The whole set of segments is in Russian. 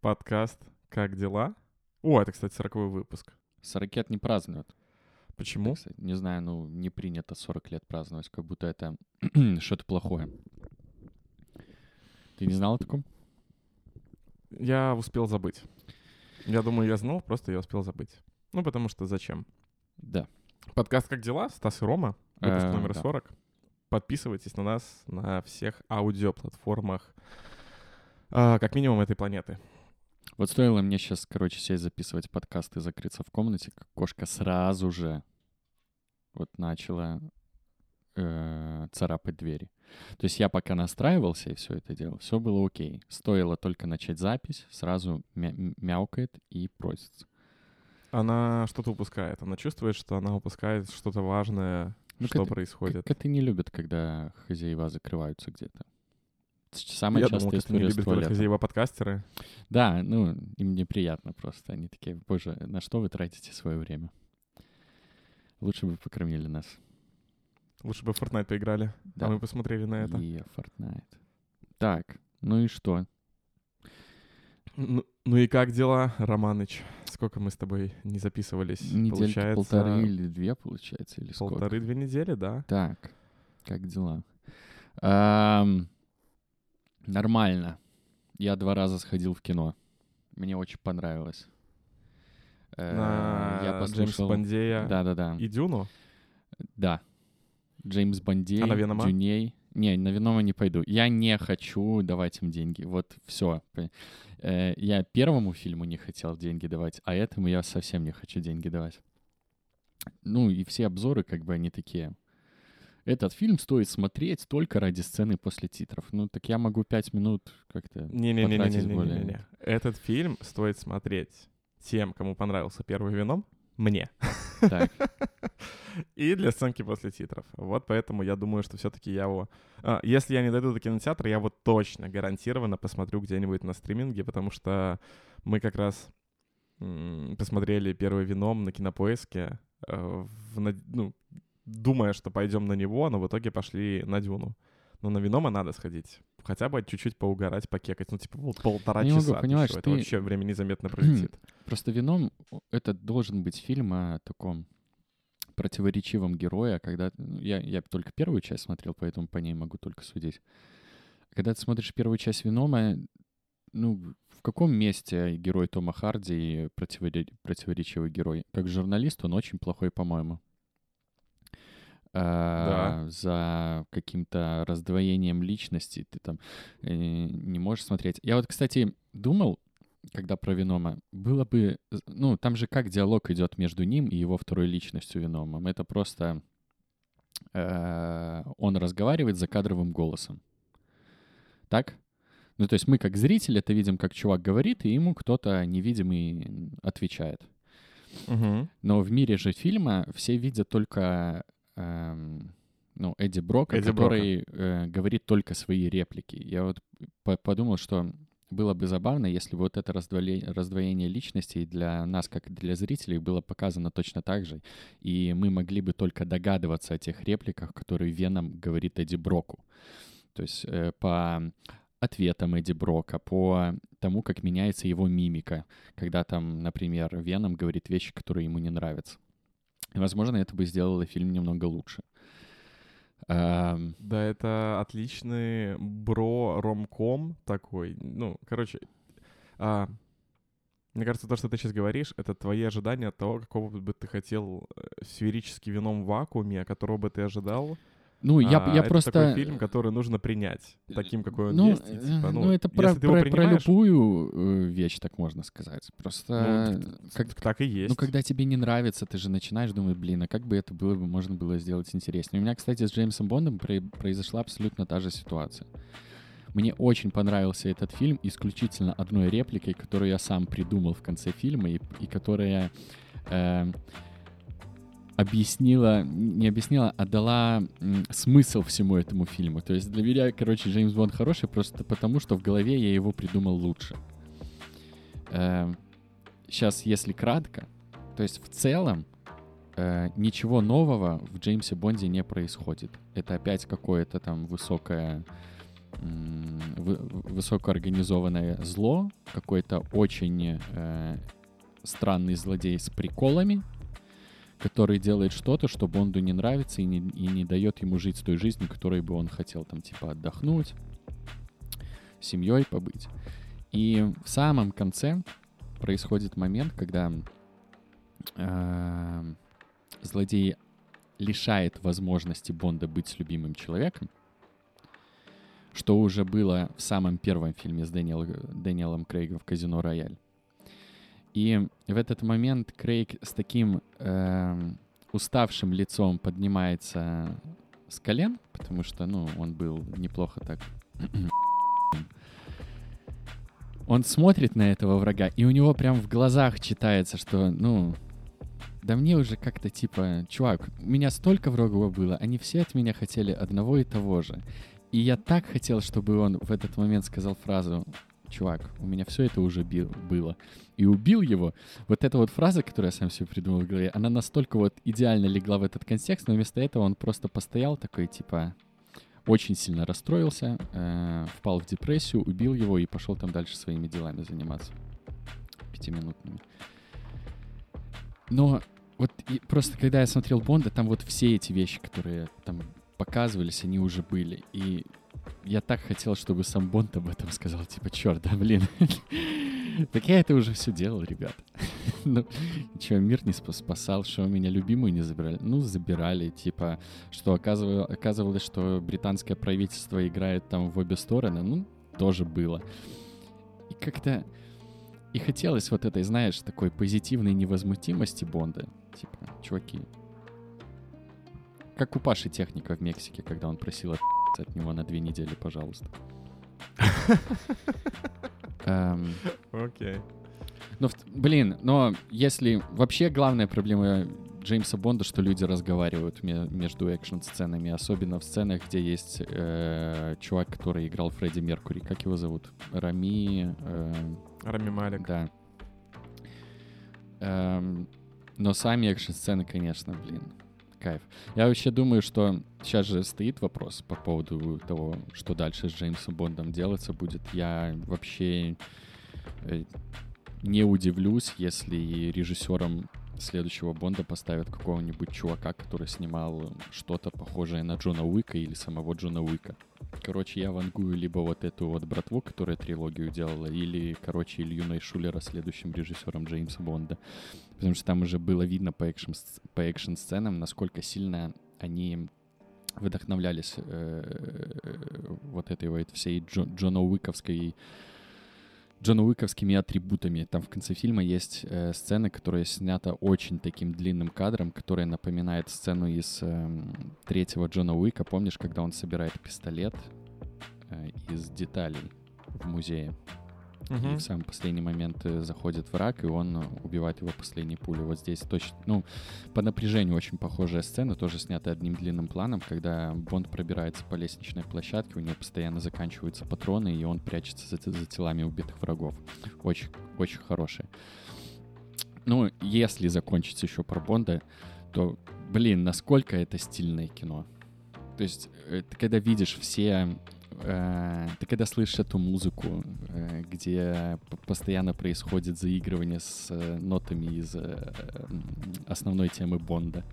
подкаст «Как дела?». О, это, кстати, 40 выпуск. 40 лет не празднуют. Почему? Так сказать. Не знаю, ну, не принято 40 лет праздновать, как будто это что-то плохое. Ты не знал о таком? Я успел забыть. Я думаю, я знал, просто я успел забыть. Ну, потому что зачем? Да. Подкаст «Как дела?» Стас и Рома, выпуск Э, номер да. 40. Подписывайтесь на нас на всех аудиоплатформах, а, как минимум этой планеты. Вот стоило мне сейчас, короче, сесть записывать подкаст и закрыться в комнате, как кошка сразу же вот начала э, царапать двери. То есть я пока настраивался и все это делал, все было окей. Стоило только начать запись, сразу мя- мяукает и просится. Она что-то упускает. Она чувствует, что она упускает что-то важное, Ну, что коты- происходит. Коты не любят, когда хозяева закрываются где-то. Самая Я частая думал, не история с любят, когда туалетом. хозяева-подкастеры. Да, ну, им неприятно просто. Они такие, боже, на что вы тратите свое время? Лучше бы покормили нас. Лучше бы в Fortnite поиграли, Да. а мы посмотрели на это. И Fortnite. Так, ну и что? Ну, ну и как дела, Романыч? Сколько мы с тобой не записывались? Недельки Получается, полторы или две, получается, или сколько? полторы-две недели, да? Так, как дела? Ам, нормально. Я два раза сходил в кино. Мне очень понравилось. Э, на я послушал... Бондея Да-да-да. и Дюну? Да. Джеймс Бондей, А на Венома? Дюней. Не, на Венома не пойду. Я не хочу давать им деньги. Вот все. Я первому фильму не хотел деньги давать, а этому я совсем не хочу деньги давать. Ну и все обзоры как бы они такие. Этот фильм стоит смотреть только ради сцены после титров. Ну так я могу пять минут как-то потратить более. Этот фильм стоит смотреть тем, кому понравился первый вином, мне. Так, И для сценки после титров. Вот поэтому я думаю, что все-таки я его... а, если я не дойду до кинотеатра, я его точно, гарантированно посмотрю где-нибудь на стриминге, потому что мы как раз посмотрели первый вином на кинопоиске, э, в ну, думая, что пойдем на него, но в итоге пошли на Дюну. Но на Винома надо сходить. Хотя бы чуть-чуть поугарать, покекать. Ну, типа, вот полтора Не могу, часа. ты понимаешь, ты- Это вообще время незаметно пролетит. Просто вином это должен быть фильм о таком противоречивом герое, когда ну, я, я только первую часть смотрел, поэтому по ней могу только судить. Когда ты смотришь первую часть Винома, ну, в каком месте герой Тома Харди противоре- противоречивый герой? Как журналист он очень плохой, по-моему. А, За каким-то раздвоением личности ты там э, не можешь смотреть. Я вот, кстати, думал, когда про Венома, было бы... Ну, там же как диалог идет между ним и его второй личностью Веномом. Это просто... э, он разговаривает за кадровым голосом. Так? Ну, то есть мы как зрители это видим, как чувак говорит, и ему кто-то невидимый отвечает. Мгм. Но в мире же фильма все видят только эм, ну, Эдди Брока, Эдди Брока. который э, говорит только свои реплики. Я вот по- подумал, что было бы забавно, если бы вот это раздвоение, раздвоение личностей для нас, как для зрителей, было показано точно так же, и мы могли бы только догадываться о тех репликах, которые Веном говорит Эдди Броку. То есть э, по ответам Эдди Брока, по тому, как меняется его мимика, когда там, например, Веном говорит вещи, которые ему не нравятся. И, возможно, это бы сделало фильм немного лучше. Да, это отличный бро-ромком такой. Ну, короче, а, мне кажется, то, что ты сейчас говоришь, это твои ожидания от того, какого бы ты хотел э, сферический вином в вакууме, которого бы ты ожидал. Ну, я, А, я это просто... такой фильм, который нужно принять таким, какой он ну, есть. и, э, типа, ну, это про, про- про любую э, вещь, так можно сказать. Просто... ну, как- так, так и есть. Ну, когда тебе не нравится, ты же начинаешь думать, блин, а как бы это было бы, можно было сделать интереснее. У меня, кстати, с Джеймсом Бондом про- произошла абсолютно та же ситуация. Мне очень понравился этот фильм исключительно одной репликой, которую я сам придумал в конце фильма и, и которая э, объяснила, не объяснила, а дала смысл всему этому фильму. То есть для меня, короче, Джеймс Бонд хороший просто потому, что в голове я его придумал лучше. сейчас, если кратко, то есть в целом э, ничего нового в Джеймсе Бонде не происходит. Это опять какое-то там высокое высокоорганизованное зло, какой-то очень э, странный злодей с приколами, который делает что-то, что Бонду не нравится и не, и не дает ему жить той жизнью, которой бы он хотел, там, типа, отдохнуть, семьей побыть. И в самом конце происходит момент, когда э, злодей лишает возможности Бонда быть с любимым человеком, что уже было в самом первом фильме с Дэниел, Дэниелом Крейгом в «Казино Рояль». И в этот момент Крейг с таким эм, уставшим лицом поднимается с колен, потому что, ну, он был неплохо так он смотрит на этого врага, и у него прям в глазах читается, что, ну, да мне уже как-то типа, чувак, у меня столько врагов было, они все от меня хотели одного и того же. И я так хотел, чтобы он в этот момент сказал фразу, чувак, у меня все это уже было. И убил его. Вот эта вот фраза, которую я сам себе придумал в голове, она настолько вот идеально легла в этот контекст, но вместо этого он просто постоял такой, типа, очень сильно расстроился, э, впал в депрессию, убил его и пошел там дальше своими делами заниматься. Пятиминутными. Но вот и просто когда я смотрел Бонда, там вот все эти вещи, которые там показывались, они уже были. И я так хотел, чтобы сам Бонд об этом сказал. Типа, черт, да, блин. Так я это уже все делал, ребят. Ну, что, мир не спа- спасал, что меня любимую не забирали? Ну, забирали, типа, что оказывало- оказывалось, что британское правительство играет там в обе стороны, ну, тоже было. И как-то... И хотелось вот этой, знаешь, такой позитивной невозмутимости Бонда. Типа, чуваки, как у Паши Техника в Мексике, когда он просил от него на две недели, пожалуйста. Эм, Окей. Ну, блин, но если... Вообще главная проблема Джеймса Бонда, что люди разговаривают ме- между экшн-сценами, особенно в сценах, где есть э, чувак, который играл Фредди Меркури. Как его зовут? Рами... э, Рами Малик. да. Эм, но сами экшн-сцены, конечно, блин, кайф. Я вообще думаю, что сейчас же стоит вопрос по поводу того, что дальше с Джеймсом Бондом делаться будет. Я вообще э, не удивлюсь, если режиссером следующего Бонда поставят какого-нибудь чувака, который снимал что-то похожее на Джона Уика или самого Джона Уика. Короче, я вангую либо вот эту вот братву, которая трилогию делала, или, короче, Илью Найшулера следующим режиссером Джеймса Бонда. Потому что там уже было видно по экшн, по экшн-сценам, насколько сильно они вдохновлялись э, вот этой вот всей Джо, Джона Уиковской Джона Уиковскими атрибутами. Там в конце фильма есть э, сцена, которая снята очень таким длинным кадром, которая напоминает сцену из эм, третьего Джона Уика. Помнишь, когда он собирает пистолет э, из деталей в музее? И Мгм. в самый последний момент э, заходит враг, и он э, убивает его последней пулей. Вот здесь точно, ну, по напряжению очень похожая сцена, тоже снята одним длинным планом, когда Бонд пробирается по лестничной площадке, у него постоянно заканчиваются патроны, и он прячется за, за телами убитых врагов. Очень, очень хорошая. Ну, если закончить еще про Бонда, то, блин, насколько это стильное кино. То есть, э, ты когда видишь все э, ты когда слышишь эту музыку, э, где постоянно происходит заигрывание с э, нотами из э, основной темы Бонда,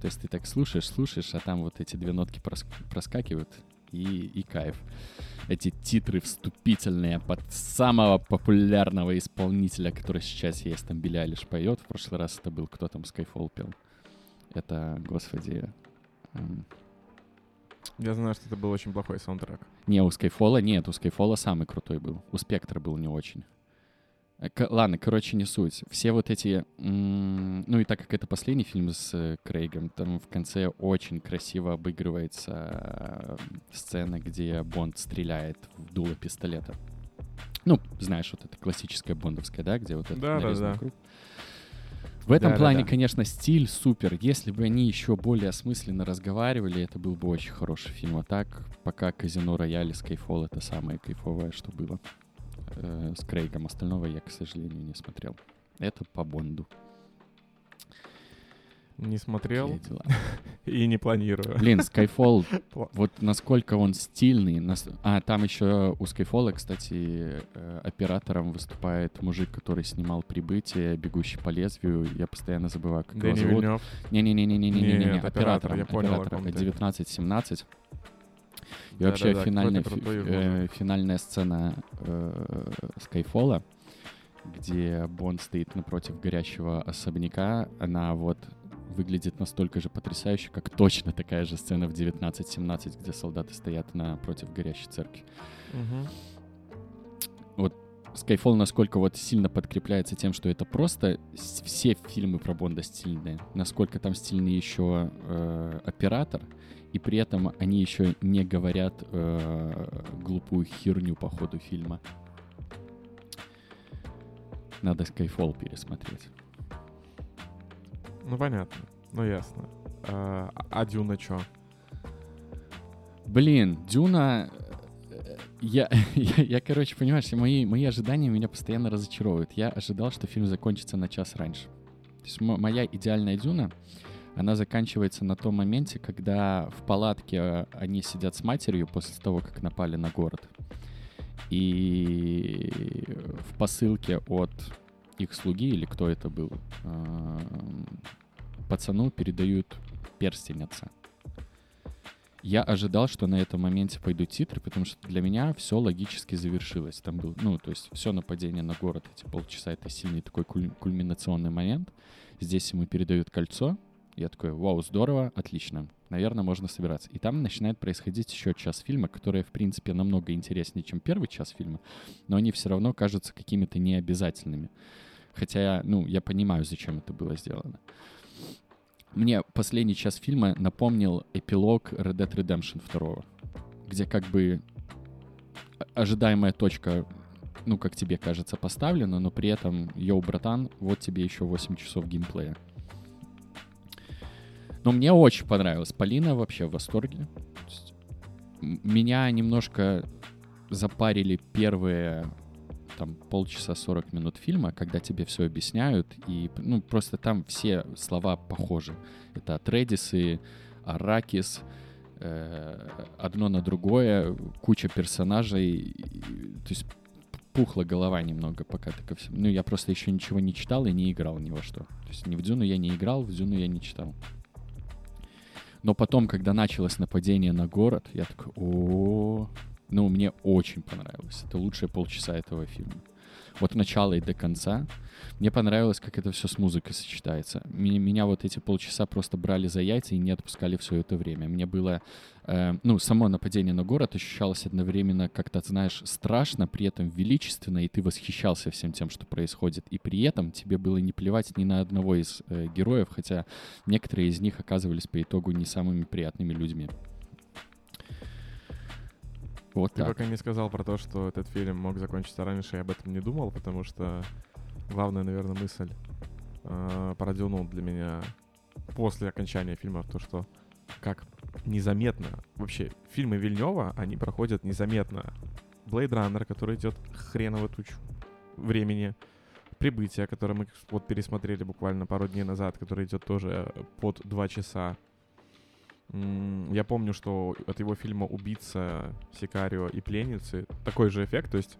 то есть ты так слушаешь, слушаешь, а там вот эти две нотки прос- проскакивают, и, и кайф. Эти титры вступительные под самого популярного исполнителя, который сейчас есть, там Билли Айлиш поет, в прошлый раз это был, кто там Skyfall пел. Это, господи, Я знаю, что это был очень плохой саундтрек. Не, у Скайфола нет, у Скайфола самый крутой был. У Спектра был не очень. Э, к- ладно, короче, не суть. Все вот эти... м, ну и так как это последний фильм с э, Крейгом, там в конце очень красиво обыгрывается э, сцена, где Бонд стреляет в дуло пистолета. Ну, знаешь, вот это классическая бондовская, да, где вот это Да, да, нарезанный да. круг. В этом Да, да, плане, да. конечно, стиль супер. Если бы они еще более осмысленно разговаривали, это был бы очень хороший фильм. А так, пока Казино Рояль и Skyfall — это самое кайфовое, что было э, с Крейгом. Остального я, к сожалению, не смотрел. Это по Бонду. Не смотрел и не планирую. Блин, Skyfall, вот насколько он стильный. нас- А, там еще у Skyfall, кстати, э, оператором выступает мужик, который снимал «Прибытие», «Бегущий по лезвию». Я постоянно забываю, как его Дэнни зовут. Вильнёв. Не-не-не-не-не-не-не, оператором. я понял, оператором. ком ты. 1917. И вообще Да-да-да, финальная, какой-то фи- крутой э, финальная сцена э, Скайфола, где Бонд стоит напротив горящего особняка, она вот выглядит настолько же потрясающе, как точно такая же сцена в 1917, где солдаты стоят напротив горящей церкви. Мгм. Skyfall насколько вот сильно подкрепляется тем, что это просто все фильмы про Бонда стильные, насколько там стильный еще э, оператор, и при этом они еще не говорят э, глупую херню по ходу фильма. Надо Skyfall пересмотреть. Ну, понятно. Ну, ясно. А, а Дюна чё? Блин, Дюна... э, Я, я, я, короче, понимаешь, мои, мои ожидания меня постоянно разочаровывают. Я ожидал, что фильм закончится на час раньше. То есть мо- моя идеальная Дюна, она заканчивается на том моменте, когда в палатке э, они сидят с матерью после того, как напали на город. И в посылке от их слуги, или кто это был, эм, пацану передают перстень отца. Я ожидал, что на этом моменте пойдут титры, потому что для меня все логически завершилось. Там был, ну, то есть все нападение на город, эти полчаса, это сильный такой куль- кульминационный момент. Здесь ему передают кольцо. Я такой, вау, здорово, отлично. Наверное, можно собираться. И там начинает происходить еще час фильма, который, в принципе, намного интереснее, чем первый час фильма, но они все равно кажутся какими-то необязательными. Хотя, ну, я понимаю, зачем это было сделано. Мне последний час фильма напомнил эпилог Red Dead Redemption 2, где как бы ожидаемая точка, ну, как тебе кажется, поставлена, но при этом, йоу, братан, вот тебе еще 8 часов геймплея. Но мне очень понравилось. Полина вообще в восторге. Меня немножко запарили первые там полчаса 40 минут фильма, когда тебе все объясняют, и ну просто там все слова похожи. Это Атредисы, Аракис, э, одно на другое, куча персонажей, то есть пухла голова немного, пока ты ко всему. Ну, я просто еще ничего не читал и не играл ни во что. То есть ни в Дюну я не играл, в Дюну я не читал. Но потом, когда началось нападение на город, я такой, о, ну, мне очень понравилось. Это лучшие полчаса этого фильма. От начала и до конца. Мне понравилось, как это все с музыкой сочетается. Меня, меня вот эти полчаса просто брали за яйца и не отпускали все это время. Мне было, э, ну, само нападение на город ощущалось одновременно как-то, знаешь, страшно, при этом величественно, и ты восхищался всем тем, что происходит. И при этом тебе было не плевать ни на одного из э, героев, хотя некоторые из них оказывались по итогу не самыми приятными людьми. Вот Ты так. пока не сказал про то, что этот фильм мог закончиться раньше, я об этом не думал, потому что главная, наверное, мысль э, про Дюну для меня после окончания фильма то, что как незаметно вообще фильмы Вильнева, они проходят незаметно. Blade Runner, который идет хреново тучу времени. Прибытие, которое мы вот пересмотрели буквально пару дней назад, который идет тоже под два часа. Я помню, что от его фильма «Убийца», «Сикарио» и «Пленницы» такой же эффект, то есть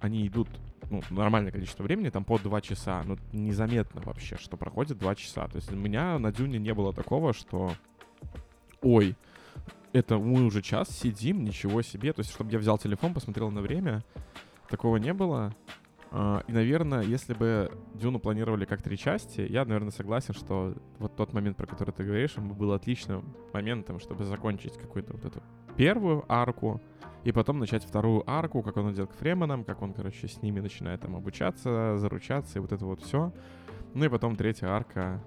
они идут ну, нормальное количество времени, там по два часа, но незаметно вообще, что проходит два часа. То есть у меня на Дюне не было такого, что ой, это мы уже час сидим, ничего себе. То есть, чтобы я взял телефон, посмотрел на время, такого не было. А, И, наверное, если бы Дюну планировали как три части, я, наверное, согласен, что вот тот момент, про который ты говоришь, он бы был отличным моментом, чтобы закончить какую-то вот эту первую арку, и потом начать вторую арку, как он идет к Фременам, как он, короче, с ними начинает там обучаться, заручаться, и вот это вот все. Ну и потом третья арка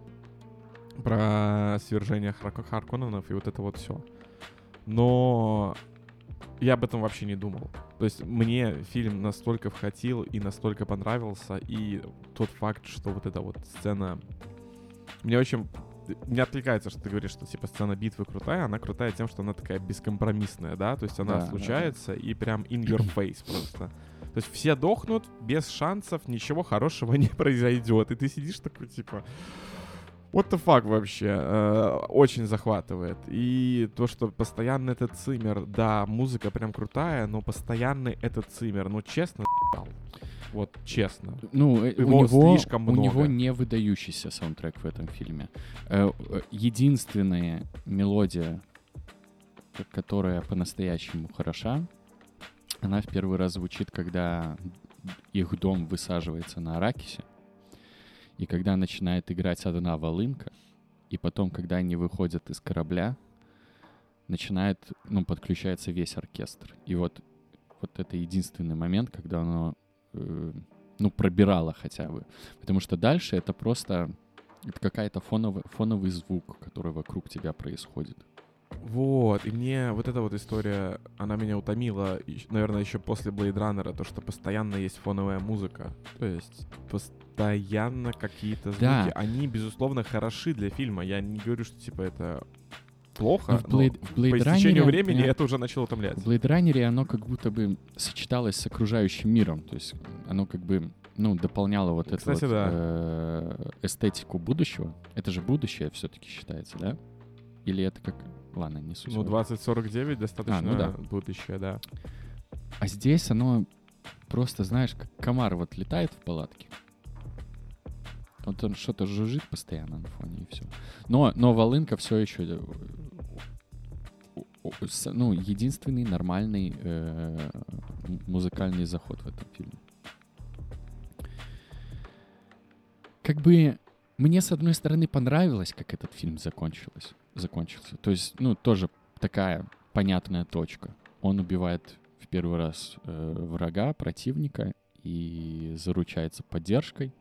про свержение Хар- Харконненов и вот это вот все. Но я об этом вообще не думал. То есть мне фильм настолько вхватил и настолько понравился, и тот факт, что вот эта вот сцена... Мне очень... Мне отвлекается, что ты говоришь, что типа сцена битвы крутая, она крутая тем, что она такая бескомпромиссная, да, то есть она Да, да, да. случается и прям in your face просто. То есть все дохнут без шансов, ничего хорошего не произойдет, и ты сидишь такой типа, What the fuck вообще? Э, очень захватывает. И то, что постоянно этот цимер, да, музыка прям крутая, но постоянный этот цимер, ну честно, вот честно. Ну, э, Его у него, слишком у много. него не выдающийся саундтрек в этом фильме. Э, э, Единственная мелодия, которая по-настоящему хороша, она в первый раз звучит, когда их дом высаживается на Аракисе, и когда начинает играть одна волынка, и потом, когда они выходят из корабля, начинает, ну, подключается весь оркестр. И вот, вот это единственный момент, когда оно, э, ну, пробирало хотя бы. Потому что дальше это просто это какая-то фоновый, фоновый звук, который вокруг тебя происходит. Вот, и мне вот эта вот история, она меня утомила, наверное, еще после Blade Runner, то, что постоянно есть фоновая музыка. То есть постоянно какие-то звуки. Да. Они, безусловно, хороши для фильма. Я не говорю, что, типа, это плохо, Но в но Blade, в Blade по истечению Runner, времени э, это уже начало утомлять. В Blade Runner оно как будто бы сочеталось с окружающим миром. То есть оно как бы ну, дополняло вот эту вот, да. э, эстетику будущего. Это же будущее все-таки считается, да? Или это как... Ладно, не суть. Ну, важно. 2049 достаточно А, ну да. будущее, да. А здесь оно просто, знаешь, как комар вот летает в палатке. Вот он что-то жужжит постоянно на фоне, и все. Но, но волынка все еще... э, Ну, единственный нормальный э, музыкальный заход в этом фильме. Как бы мне, с одной стороны, понравилось, как этот фильм закончилось, закончился. То есть, ну, тоже такая понятная точка. Он убивает в первый раз э, врага, противника и заручается поддержкой.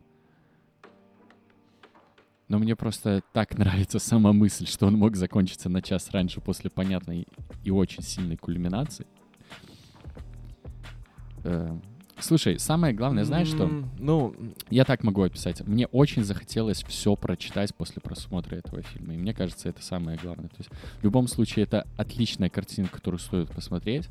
Но мне просто так нравится сама мысль, что он мог закончиться на час раньше после понятной и очень сильной кульминации. Э, слушай, самое главное, знаешь что? Ну, Я так могу описать. Мне очень захотелось все прочитать после просмотра этого фильма. И мне кажется, это самое главное. То есть в любом случае это отличная картина, которую стоит посмотреть.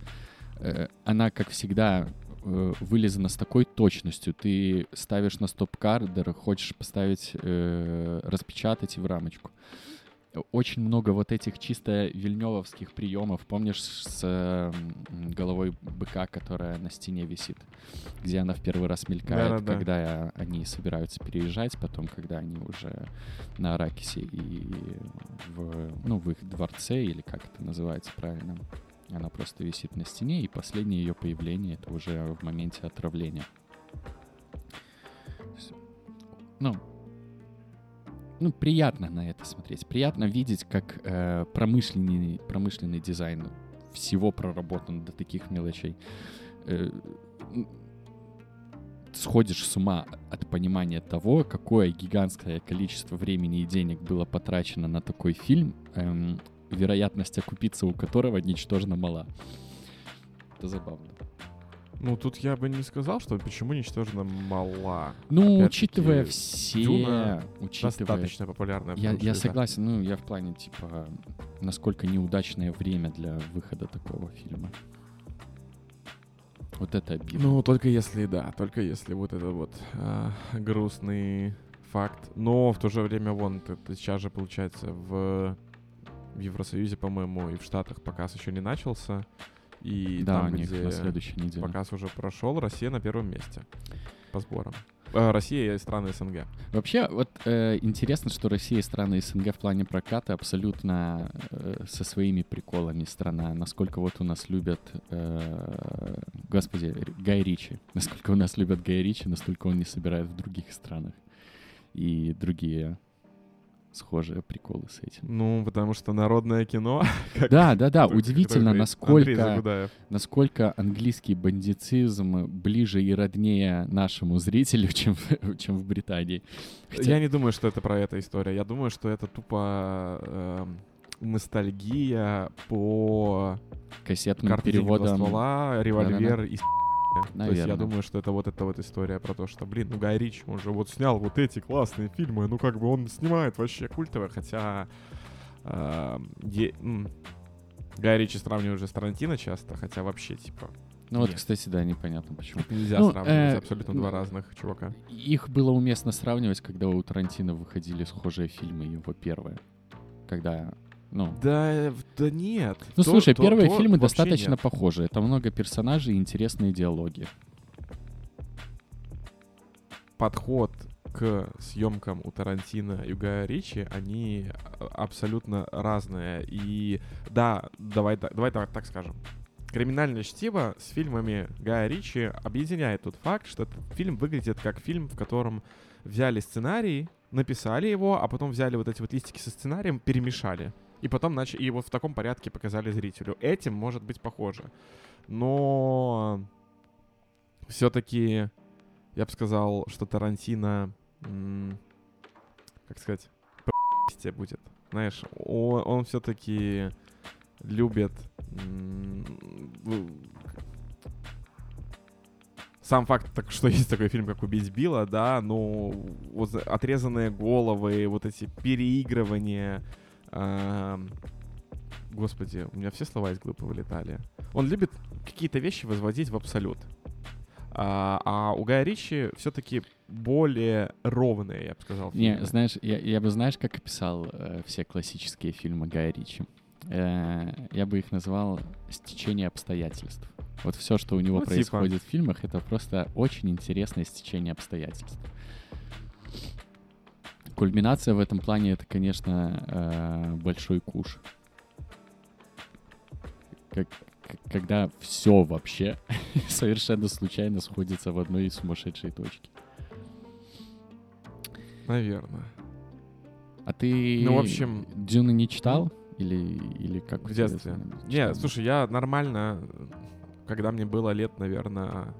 Э, Она, как всегда, э, вылезана с такой точностью. Ты ставишь на стоп-кардер, хочешь поставить, э, распечатать и в рамочку. Очень много вот этих чисто вильневовских приемов. Помнишь с э, головой быка, которая на стене висит? Где она в первый раз мелькает, Да-да-да. когда они собираются переезжать, потом, когда они уже на Аракисе и в, ну, в их дворце, или как это называется правильно, она просто висит на стене, и последнее ее появление — это уже в моменте отравления. Ну, ну, приятно на это смотреть. Приятно видеть, как э, промышленный, промышленный дизайн всего проработан до таких мелочей. Э, сходишь с ума от понимания того, какое гигантское количество времени и денег было потрачено на такой фильм, эм, вероятность окупиться у которого ничтожно мала. Это забавно. Ну тут я бы не сказал, что почему ничтожно мала. Ну, Опять-таки, учитывая все, Дюна учитывая... Достаточно популярная Я, я согласен, ну, я в плане, типа, насколько неудачное время для выхода такого фильма. Вот это обидно. Ну, только если, да, только если вот это вот а, грустный факт. Но в то же время, вон, это сейчас же, получается, в, в Евросоюзе, по-моему, и в Штатах показ еще не начался. И да, там, где на следующей неделе. показ уже прошел, Россия на первом месте по сборам. А, Россия и страны СНГ. Вообще, вот э, интересно, что Россия и страны СНГ в плане проката абсолютно э, со своими приколами страна. Насколько вот у нас любят, э, господи, Гай Ричи. Насколько у нас любят Гай Ричи, настолько он не собирает в других странах. И другие схожие приколы с этим. Ну, потому что народное кино. как- Да, да, да, удивительно, насколько, насколько английский бандитизм ближе и роднее нашему зрителю, чем, в- чем в Британии. Хотя- Я не думаю, что это про это история. Я думаю, что это тупо эм, ностальгия по кассетным карте «Деньги, два переводом. ствола, револьвер и с***. То есть я думаю, что это вот эта вот история про то, что, блин, ну Гай Рич, он же вот снял вот эти классные фильмы, ну как бы он снимает вообще культовые, хотя эм, е- Гай Ричи сравнивают уже с Тарантино часто, хотя вообще, типа, Ну вот, Нет. кстати, да, непонятно почему. Нельзя Ну, сравнивать э, абсолютно два разных чувака. Их было уместно сравнивать, когда у Тарантино выходили схожие фильмы, его первые. Когда, ну... Да, да нет. Ну, То- слушай, то- первые то фильмы достаточно нет. похожи. Это много персонажей и интересные диалоги. Подход к съемкам у Тарантино и Гая Ричи, они а, абсолютно разные. И да, давай, да- давай так, так скажем. Криминальное чтиво с фильмами Гая Ричи объединяет тот факт, что этот фильм выглядит как фильм, в котором взяли сценарий, написали его, а потом взяли вот эти вот листики со сценарием, перемешали. И потом начали, и вот в таком порядке показали зрителю. Этим может быть похоже. Но все-таки я бы сказал, что Тарантино, как сказать, по будет. Знаешь, он, он все-таки любит сам факт, так, что есть такой фильм, как «Убить Билла», да, ну, вот за- отрезанные головы, вот эти переигрывания, господи, у меня все слова из глупо вылетали. Он любит какие-то вещи возводить в абсолют. А, а у Гая Ричи все-таки более ровные, я бы сказал. Не, фильмы. знаешь, я, я бы, знаешь, как описал э, все классические фильмы Гая Ричи? Э, я бы их назвал «Стечение обстоятельств». Вот все, что у него Ну, типа. происходит в фильмах, это просто очень интересное стечение обстоятельств. Кульминация в этом плане это, конечно, э, большой куш. Как, когда все вообще совершенно случайно сходится в одной сумасшедшей точке. Наверное. А ты Ну, в общем- Дюны не читал? Или, или как? В детстве. Не, слушай, я нормально, когда мне было лет, наверное...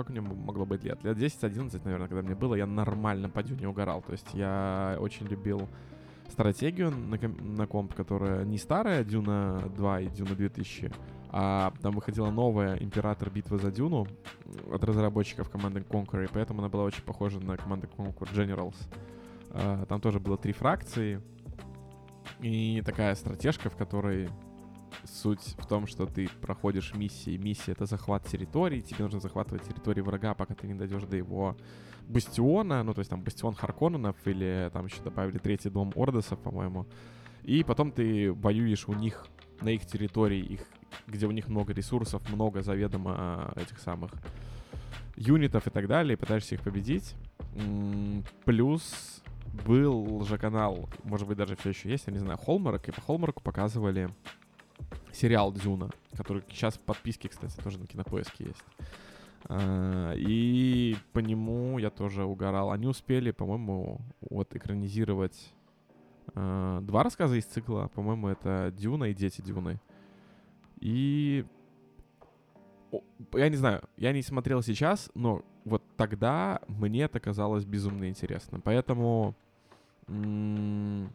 Сколько мне могло быть лет? Лет 10-11, наверное, когда мне было, я нормально по Дюне угорал. То есть я очень любил стратегию на, ком- на комп, которая не старая Дюна 2 и Дюна 2000, а там выходила новая Император Битва за Дюну от разработчиков команды Conquer, и поэтому она была очень похожа на команду Conquer Generals. А, Там тоже было три фракции, и такая стратежка, в которой суть в том, что ты проходишь миссии. Миссия — это захват территории. Тебе нужно захватывать территории врага, пока ты не дойдешь до его бастиона. Ну, то есть там бастион Харконненов или там еще добавили третий дом Ордосов, по-моему. И потом ты воюешь у них на их территории, их, где у них много ресурсов, много заведомо а, этих самых юнитов и так далее, и пытаешься их победить. Плюс был же канал, может быть, даже все еще есть, я не знаю, Холмарк, и по Холмарку показывали сериал Дюна, который сейчас в подписке, кстати, тоже на кинопоиске есть. А, И по нему я тоже угорал. Они успели, по-моему, вот экранизировать а, два рассказа из цикла. По-моему, это Дюна и Дети Дюны. И я не знаю, я не смотрел сейчас, но вот тогда мне это казалось безумно интересным. Поэтому, м,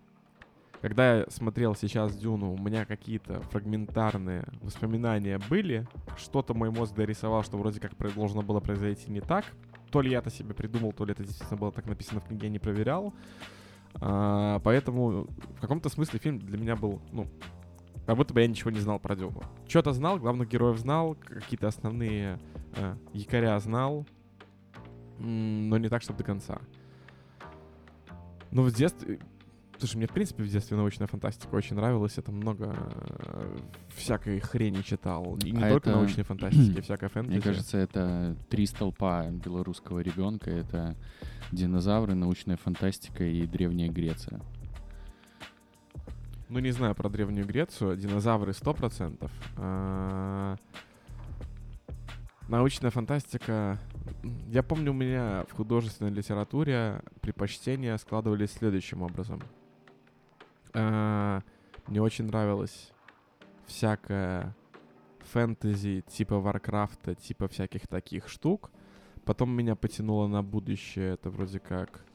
когда я смотрел сейчас Дюну, у меня какие-то фрагментарные воспоминания были. Что-то мой мозг дорисовал, что вроде как должно было произойти не так. То ли я это себе придумал, то ли это действительно было так написано в книге, я не проверял. А, поэтому в каком-то смысле фильм для меня был, ну, как будто бы я ничего не знал про Дюну. Что-то знал, главных героев знал, какие-то основные э, якоря знал, но не так, чтобы до конца. Но в детстве... Слушай, мне, в принципе, в детстве научная фантастика очень нравилась. Это много э, всякой хрени читал. И не А только это- научной фантастики, всякая фэнтези. Мне кажется, это три столпа белорусского ребенка. Это динозавры, научная фантастика и Древняя Греция. Ну, не знаю про Древнюю Грецию. Динозавры 100%. А, Научная фантастика... Я помню, у меня в художественной литературе предпочтения складывались следующим образом. А, Мне очень нравилось всякое фэнтези типа Варкрафта, типа всяких таких штук. Потом меня потянуло на будущее. Это вроде как...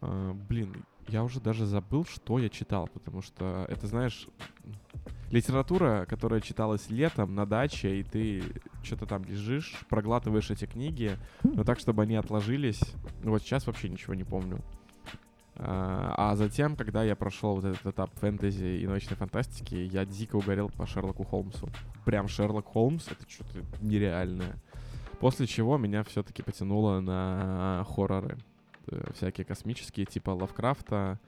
а, Блин, я уже даже забыл, что я читал, потому что это, знаешь, литература, которая читалась летом на даче, и ты что-то там лежишь, проглатываешь эти книги, но так, чтобы они отложились. Вот сейчас вообще ничего не помню. А, затем, когда я прошел вот этот этап фэнтези и научной фантастики, я дико угорел по Шерлоку Холмсу. Прям Шерлок Холмс — это что-то нереальное. После чего меня все-таки потянуло на хорроры. Э, всякие космические, типа Лавкрафта,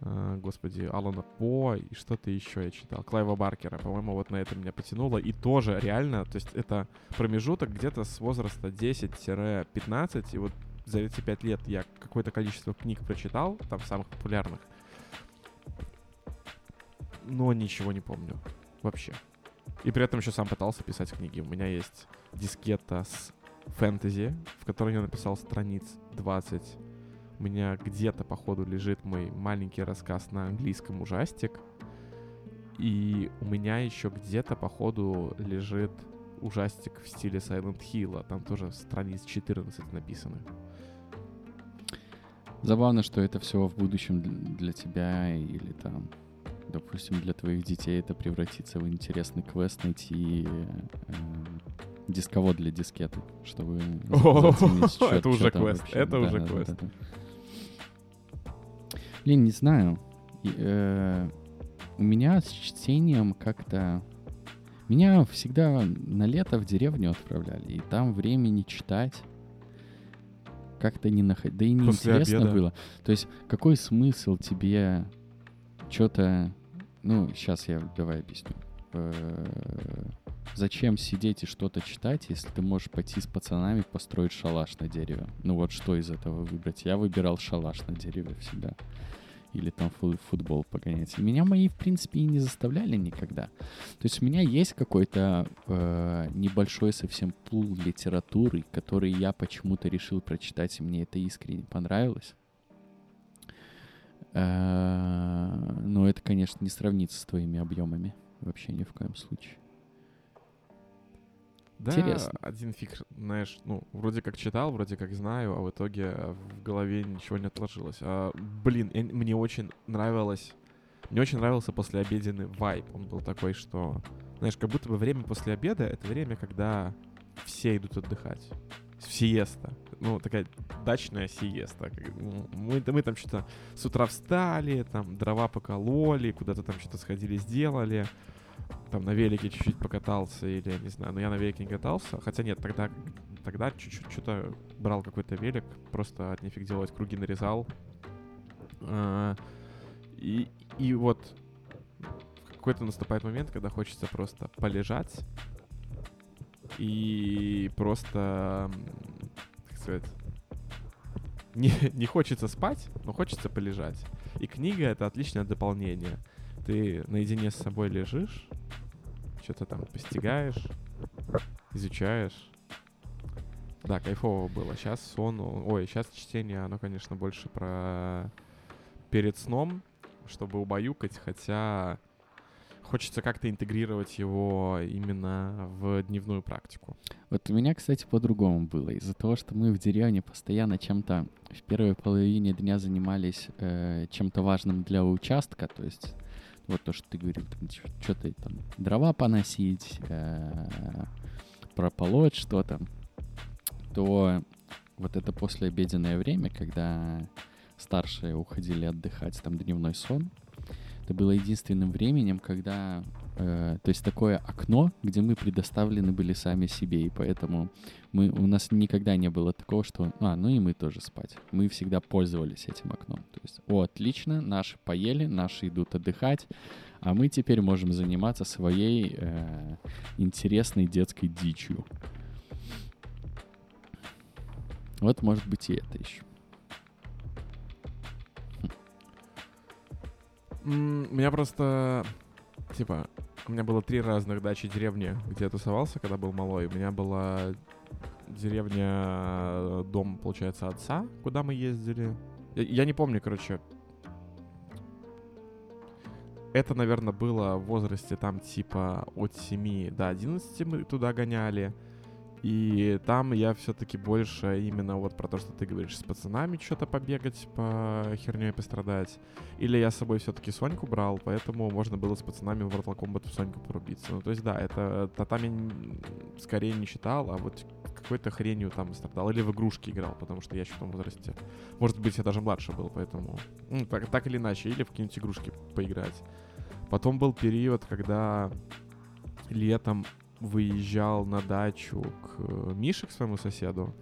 э, господи, Алана По и что-то еще я читал. Клайва Баркера, по-моему, вот на это меня потянуло. И тоже реально, то есть это промежуток где-то с возраста 10-15, и вот за эти пять лет я какое-то количество книг прочитал, там самых популярных, но ничего не помню вообще. И при этом еще сам пытался писать книги. У меня есть дискета с фэнтези, в которой я написал страниц 20. У меня где-то, походу, лежит мой маленький рассказ на английском ужастик. И у меня еще где-то, походу, лежит ужастик в стиле Silent Hill. Там тоже страниц 14 написаны. Забавно, что это все в будущем для тебя или там, допустим, для твоих детей это превратится в интересный квест найти э, дисковод для дискеты, чтобы... Это уже квест, это уже квест. Блин, не знаю. Э, у меня с чтением как-то... Меня всегда на лето в деревню отправляли, и там времени читать как-то не находить. Да и неинтересно было. То есть какой смысл тебе что-то... Ну, сейчас я давай объясню. Э, зачем сидеть и что-то читать, если ты можешь пойти с пацанами построить шалаш на дереве? Ну вот что из этого выбрать? Я выбирал шалаш на дереве всегда или там футбол погонять. И меня мои, в принципе, и не заставляли никогда. То есть у меня есть какой-то э, небольшой совсем пул литературы, который я почему-то решил прочитать, и мне это искренне понравилось. Э, но это, конечно, не сравнится с твоими объемами. Вообще ни в коем случае. Да, Интересно. один фиг, знаешь, ну, вроде как читал, вроде как знаю, а в итоге в голове ничего не отложилось. А, блин, я, мне очень нравилось, мне очень нравился послеобеденный вайб. Он был такой, что, знаешь, как будто бы время после обеда — это время, когда все идут отдыхать. Сиеста. Ну, такая дачная сиеста. Мы, мы там что-то с утра встали, там дрова покололи, куда-то там что-то сходили, сделали там на велике чуть-чуть покатался или, я не знаю, но я на велике не катался. Хотя нет, тогда, тогда чуть-чуть что-то брал какой-то велик, просто от нефиг делать, круги нарезал. А, и, и вот какой-то наступает момент, когда хочется просто полежать и просто, как сказать, не, не хочется спать, но хочется полежать. И книга — это отличное дополнение. Ты наедине с собой лежишь, что-то там постигаешь, изучаешь. Да, кайфово было. Сейчас сон, ой, сейчас чтение, оно, конечно, больше про перед сном, чтобы убаюкать, хотя хочется как-то интегрировать его именно в дневную практику. Вот у меня, кстати, по-другому было. Из-за того, что мы в деревне постоянно чем-то в первой половине дня занимались э, чем-то важным для участка, то есть вот то, что ты говорил, что-то там, дрова поносить, э, прополоть что-то, то вот это послеобеденное время, когда старшие уходили отдыхать, там дневной сон, это было единственным временем, когда Э, то есть такое окно, где мы предоставлены были сами себе, и поэтому мы, у нас никогда не было такого, что, а, ну и мы тоже спать. Мы всегда пользовались этим окном. То есть, о, отлично, наши поели, наши идут отдыхать, а мы теперь можем заниматься своей э, интересной детской дичью. Вот, может быть, и это еще. Меня просто, типа, у меня было три разных дачи деревни, где я тусовался, когда был малой. У меня была деревня, э, дом, получается, отца, куда мы ездили. Я, я не помню, короче. Это, наверное, было в возрасте там типа от 7 до 11 мы туда гоняли. И там я все-таки больше именно вот про то, что ты говоришь, с пацанами что-то побегать, по херней пострадать. Или я с собой все-таки Соньку брал, поэтому можно было с пацанами в Mortal Kombat в Соньку порубиться. Ну, то есть, да, это татами скорее не считал, а вот какой-то хренью там страдал. Или в игрушки играл, потому что я еще в том возрасте. Может быть, я даже младше был, поэтому... Ну, так, так или иначе, или в какие-нибудь игрушки поиграть. Потом был период, когда летом выезжал на дачу к э, Мише, к своему соседу.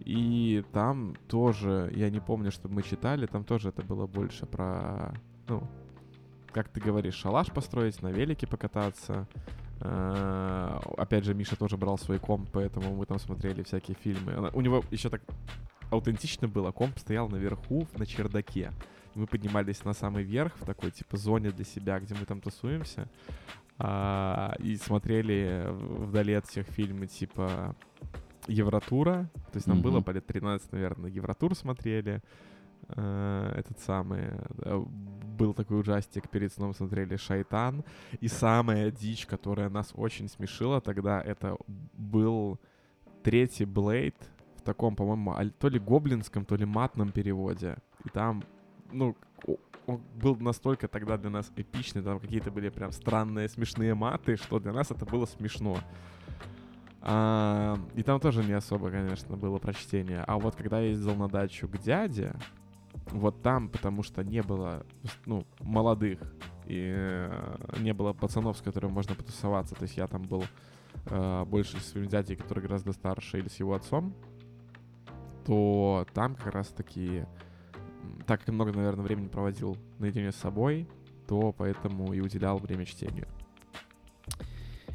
И там тоже, я не помню, что мы читали, там тоже это было больше про, ну, как ты говоришь, шалаш построить, на велике покататься. Э, опять же, Миша тоже брал свой комп, поэтому мы там смотрели всякие фильмы. У него еще так аутентично было. Комп стоял наверху, на чердаке. Мы поднимались на самый верх, в такой, типа, зоне для себя, где мы там тусуемся а, и смотрели вдали от всех фильмы типа Евротура, то есть нам mm-hmm. было по лет 13, наверное, Евротур смотрели, э, этот самый, э, был такой ужастик, перед сном смотрели Шайтан, и самая дичь, которая нас очень смешила тогда, это был третий Блейд в таком, по-моему, то ли гоблинском, то ли матном переводе, и там, ну, он был настолько тогда для нас эпичный, там какие-то были прям странные, смешные маты, что для нас это было смешно. А, и там тоже не особо, конечно, было прочтение. А вот когда я ездил на дачу к дяде, вот там, потому что не было, ну, молодых, и э, не было пацанов, с которыми можно потусоваться, то есть я там был э, больше с своим дядей, который гораздо старше, или с его отцом, то там как раз таки так как много, наверное, времени проводил наедине с собой, то поэтому и уделял время чтению.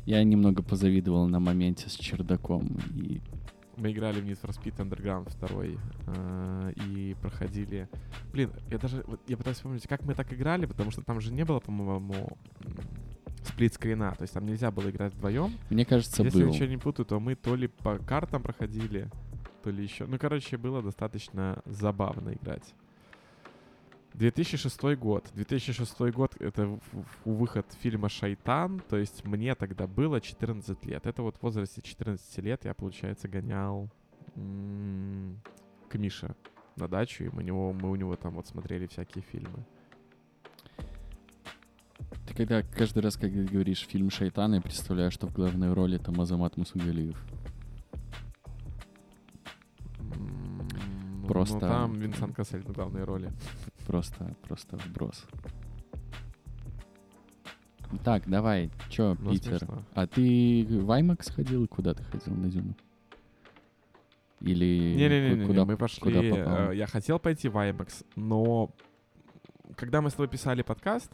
Я немного позавидовал на моменте с чердаком. И... Мы играли в Need for Speed Underground 2 э, и проходили... Блин, я даже... Я пытаюсь вспомнить, как мы так играли, потому что там же не было, по-моему, сплит-скрина. То есть там нельзя было играть вдвоем. Мне кажется, Если был. я ничего не путаю, то мы то ли по картам проходили, то ли еще... Ну, короче, было достаточно забавно играть. 2006 год. 2006 год — это выход фильма «Шайтан», то есть мне тогда было 14 лет. Это вот в возрасте 14 лет я, получается, гонял к Мише на дачу, и мы, него, мы у него там вот смотрели всякие фильмы. Ты когда каждый раз, когда говоришь фильм «Шайтан», я представляю, что в главной роли там Азамат Мусугалиев. Просто... Ну, там Винсан Кассель в главной роли просто, просто вброс. Так, давай, чё, ну, Питер? Смешно. А ты в IMAX ходил? Куда ты ходил на Дюну? Или Не-не-не, куда, мы пошли... Куда попал? Э, я хотел пойти в IMAX, но когда мы с тобой писали подкаст,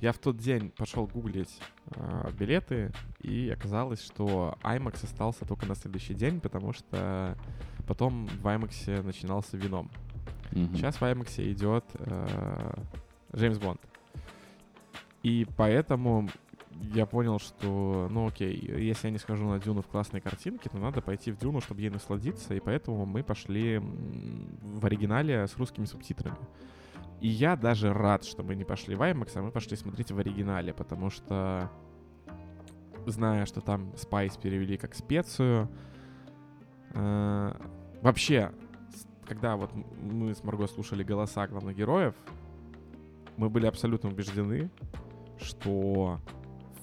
я в тот день пошел гуглить э, билеты, и оказалось, что IMAX остался только на следующий день, потому что потом в IMAX начинался вином. Mm-hmm. Сейчас в IMAX идет э, Джеймс Бонд. И поэтому я понял, что, ну окей, если я не схожу на Дюну в классной картинке, то надо пойти в Дюну, чтобы ей насладиться, и поэтому мы пошли в оригинале с русскими субтитрами. И я даже рад, что мы не пошли в IMAX, а мы пошли смотреть в оригинале, потому что, зная, что там Spice перевели как специю, э, вообще когда вот мы с Марго слушали голоса главных героев, мы были абсолютно убеждены, что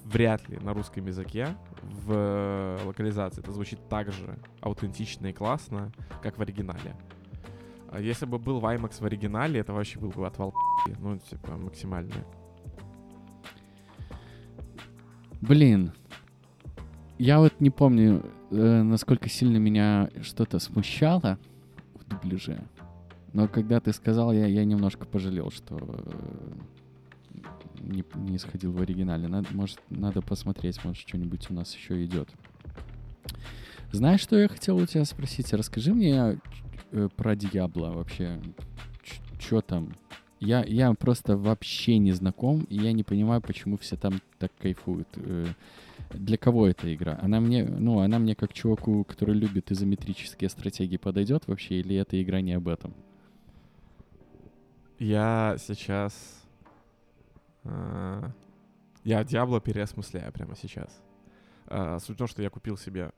вряд ли на русском языке в локализации это звучит так же аутентично и классно, как в оригинале. А если бы был Ваймакс в оригинале, это вообще был бы отвал ну, типа, максимальный. Блин, я вот не помню, э, насколько сильно меня что-то смущало, дубляже. Но когда ты сказал, я, я немножко пожалел, что э, не, не сходил в оригинале. Надо, может, надо посмотреть, может, что-нибудь у нас еще идет. Знаешь, что я хотел у тебя спросить? Расскажи мне э, про Диабло вообще. Что там? Я, я просто вообще не знаком, и я не понимаю, почему все там так кайфуют. Э, для кого эта игра? Она мне, ну, она мне как чуваку, который любит изометрические стратегии, подойдет вообще, или эта игра не об этом? Я сейчас... Э, я Диабло переосмысляю прямо сейчас. Э, суть в том, что я купил себе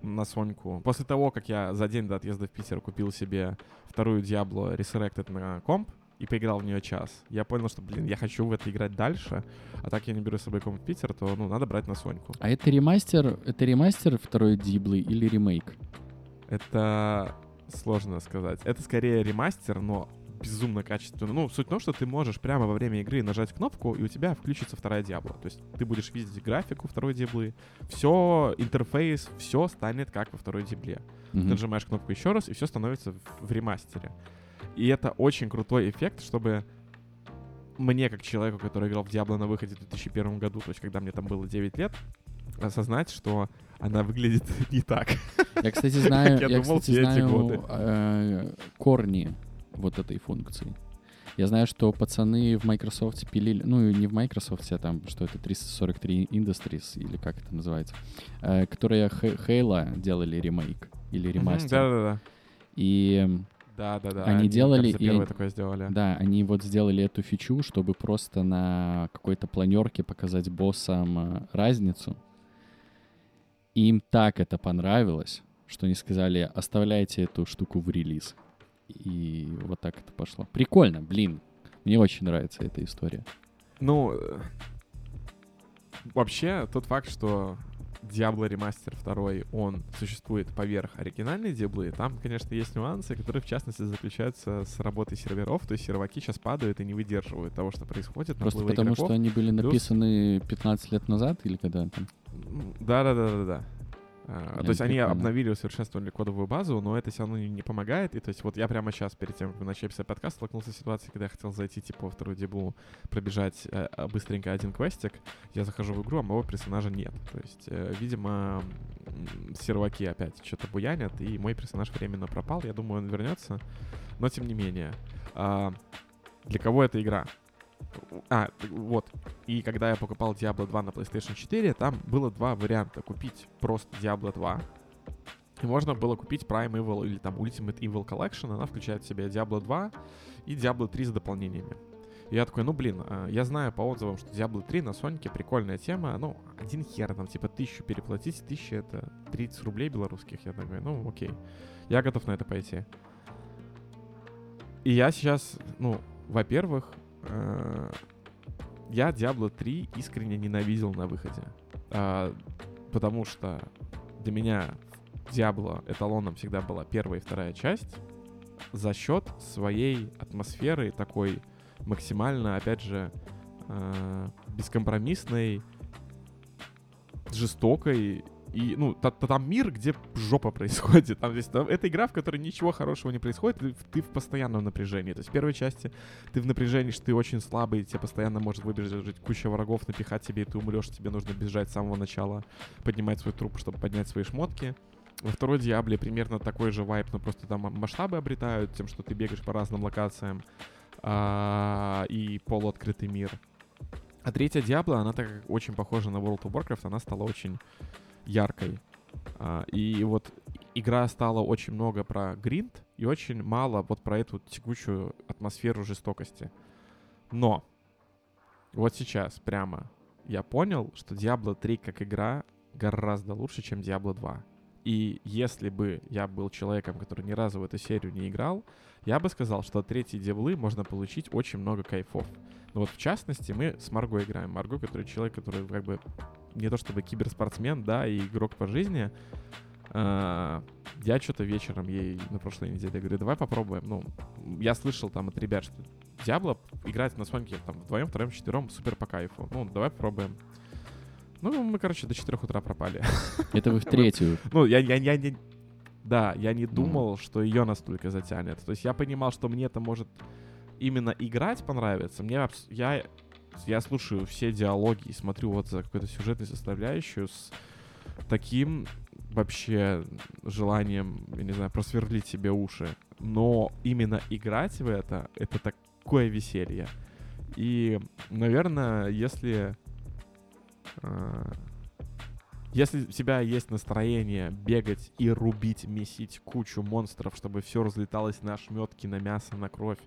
на Соньку. После того, как я за день до отъезда в Питер купил себе вторую Diablo Resurrected на комп и поиграл в нее час, я понял, что, блин, я хочу в это играть дальше, а так я не беру с собой комп Питер, то, ну, надо брать на Соньку. А это ремастер, это ремастер второй Диблы или ремейк? Это сложно сказать. Это скорее ремастер, но безумно качественно. Ну, суть в том, что ты можешь прямо во время игры нажать кнопку, и у тебя включится вторая Диабло. То есть ты будешь видеть графику второй Диаблы, все, интерфейс, все станет как во второй Диабле. Мгм. Ты нажимаешь кнопку еще раз, и все становится в, в ремастере. И это очень крутой эффект, чтобы мне, как человеку, который играл в Diablo на выходе в 2001 году, то есть когда мне там было 9 лет, осознать, что она выглядит не так. Я, кстати, знаю, я я, думал кстати, знаю э, корни вот этой функции. Я знаю, что пацаны в Microsoft пилили, ну, не в Microsoft, а там, что это 343 Industries, или как это называется, э, которые Х- Halo делали ремейк или ремастер. Да-да-да. И м, Да-да-да. Они делали кажется, и- такое сделали. да, они вот сделали эту фичу, чтобы просто на какой-то планерке показать боссам э, разницу. Им так это понравилось, что они сказали, оставляйте эту штуку в релиз. И вот так это пошло. Прикольно, блин. Мне очень нравится эта история. Ну, э, вообще, тот факт, что Diablo Remaster 2, он существует поверх оригинальной Диаблы, там, конечно, есть нюансы, которые, в частности, заключаются с работой серверов, то есть серваки сейчас падают и не выдерживают того, что происходит. Просто потому, игроков. что они были Плюс- написаны 15 лет назад или когда там. М, Да-да-да-да-да. Я То есть они прикольно. обновили, усовершенствовали кодовую базу, но это все равно не, помогает. И то есть вот я прямо сейчас, перед тем, как мы начали писать подкаст, столкнулся с ситуацией, когда я хотел зайти, типа, во вторую дебу, пробежать э, а, быстренько один квестик. Я захожу в игру, а моего персонажа нет. То есть, э, видимо, серваки опять что-то буянят, и мой персонаж временно пропал. Я думаю, он вернется. Но тем не менее. а, для кого эта игра? А, вот. И когда я покупал Diablo 2 на PlayStation 4, там было два варианта. Купить просто Diablo 2. И можно было купить Prime Evil или там Ultimate Evil Collection. Она включает в себя Diablo 2 и Diablo 3 с дополнениями. И я такой, ну блин, а, я знаю по отзывам, что Diablo 3 на Сонике прикольная тема. Ну, один хер, там типа тысячу переплатить, тысяча это 30 рублей белорусских. Я такой, ну окей. Я готов на это пойти. И я сейчас, ну, во-первых, я Diablo 3 искренне ненавидел на выходе. А, потому что для меня Diablo эталоном всегда была первая и вторая часть за счет своей атмосферы такой максимально, опять же, э, бескомпромиссной, жестокой. И, ну, та- та- там мир, где жопа происходит. Там здесь, там- это игра, в которой ничего хорошего не происходит, ты, ты в постоянном напряжении. То есть в первой части ты в напряжении, что ты очень слабый, тебе постоянно может выбежать куча врагов, напихать тебе, и ты умрешь, тебе нужно бежать с самого начала, поднимать свой труп, чтобы поднять свои шмотки. Во второй Диабле примерно такой же вайп, но просто там масштабы обретают тем, что ты бегаешь по разным локациям а, и полуоткрытый мир. А третья Диабло, она так очень похожа на World of Warcraft, она стала очень яркой. А, и вот игра стала очень много про гринд и очень мало вот про эту текучую атмосферу жестокости. Но вот сейчас прямо я понял, что Diablo 3 как игра гораздо лучше, чем Diablo 2. И если бы я был человеком, который ни разу в эту серию не играл, я бы сказал, что от третьей Диаблы можно получить очень много кайфов. Но вот в частности мы с Марго играем. Марго, который человек, который как бы не то чтобы киберспортсмен, да, и игрок по жизни. А, я что-то вечером ей на прошлой неделе говорю, давай попробуем. Ну, я слышал там от ребят, что Диабло играть на Соньке там вдвоем, втроем, четвером супер по кайфу. Ну, давай попробуем. Ну, мы, короче, до 4 утра пропали. Это вы в третью. Ну, я, я, я не... Да, я не думал, что ее настолько затянет. То есть я понимал, что мне это может именно играть понравится. Мне я, я слушаю все диалоги и смотрю вот за какой-то сюжетной составляющую с таким вообще желанием, я не знаю, просверлить себе уши. Но именно играть в это, это такое веселье. И, наверное, если а, если у тебя есть настроение бегать и рубить, месить кучу монстров, чтобы все разлеталось на ошметки, на мясо, на кровь,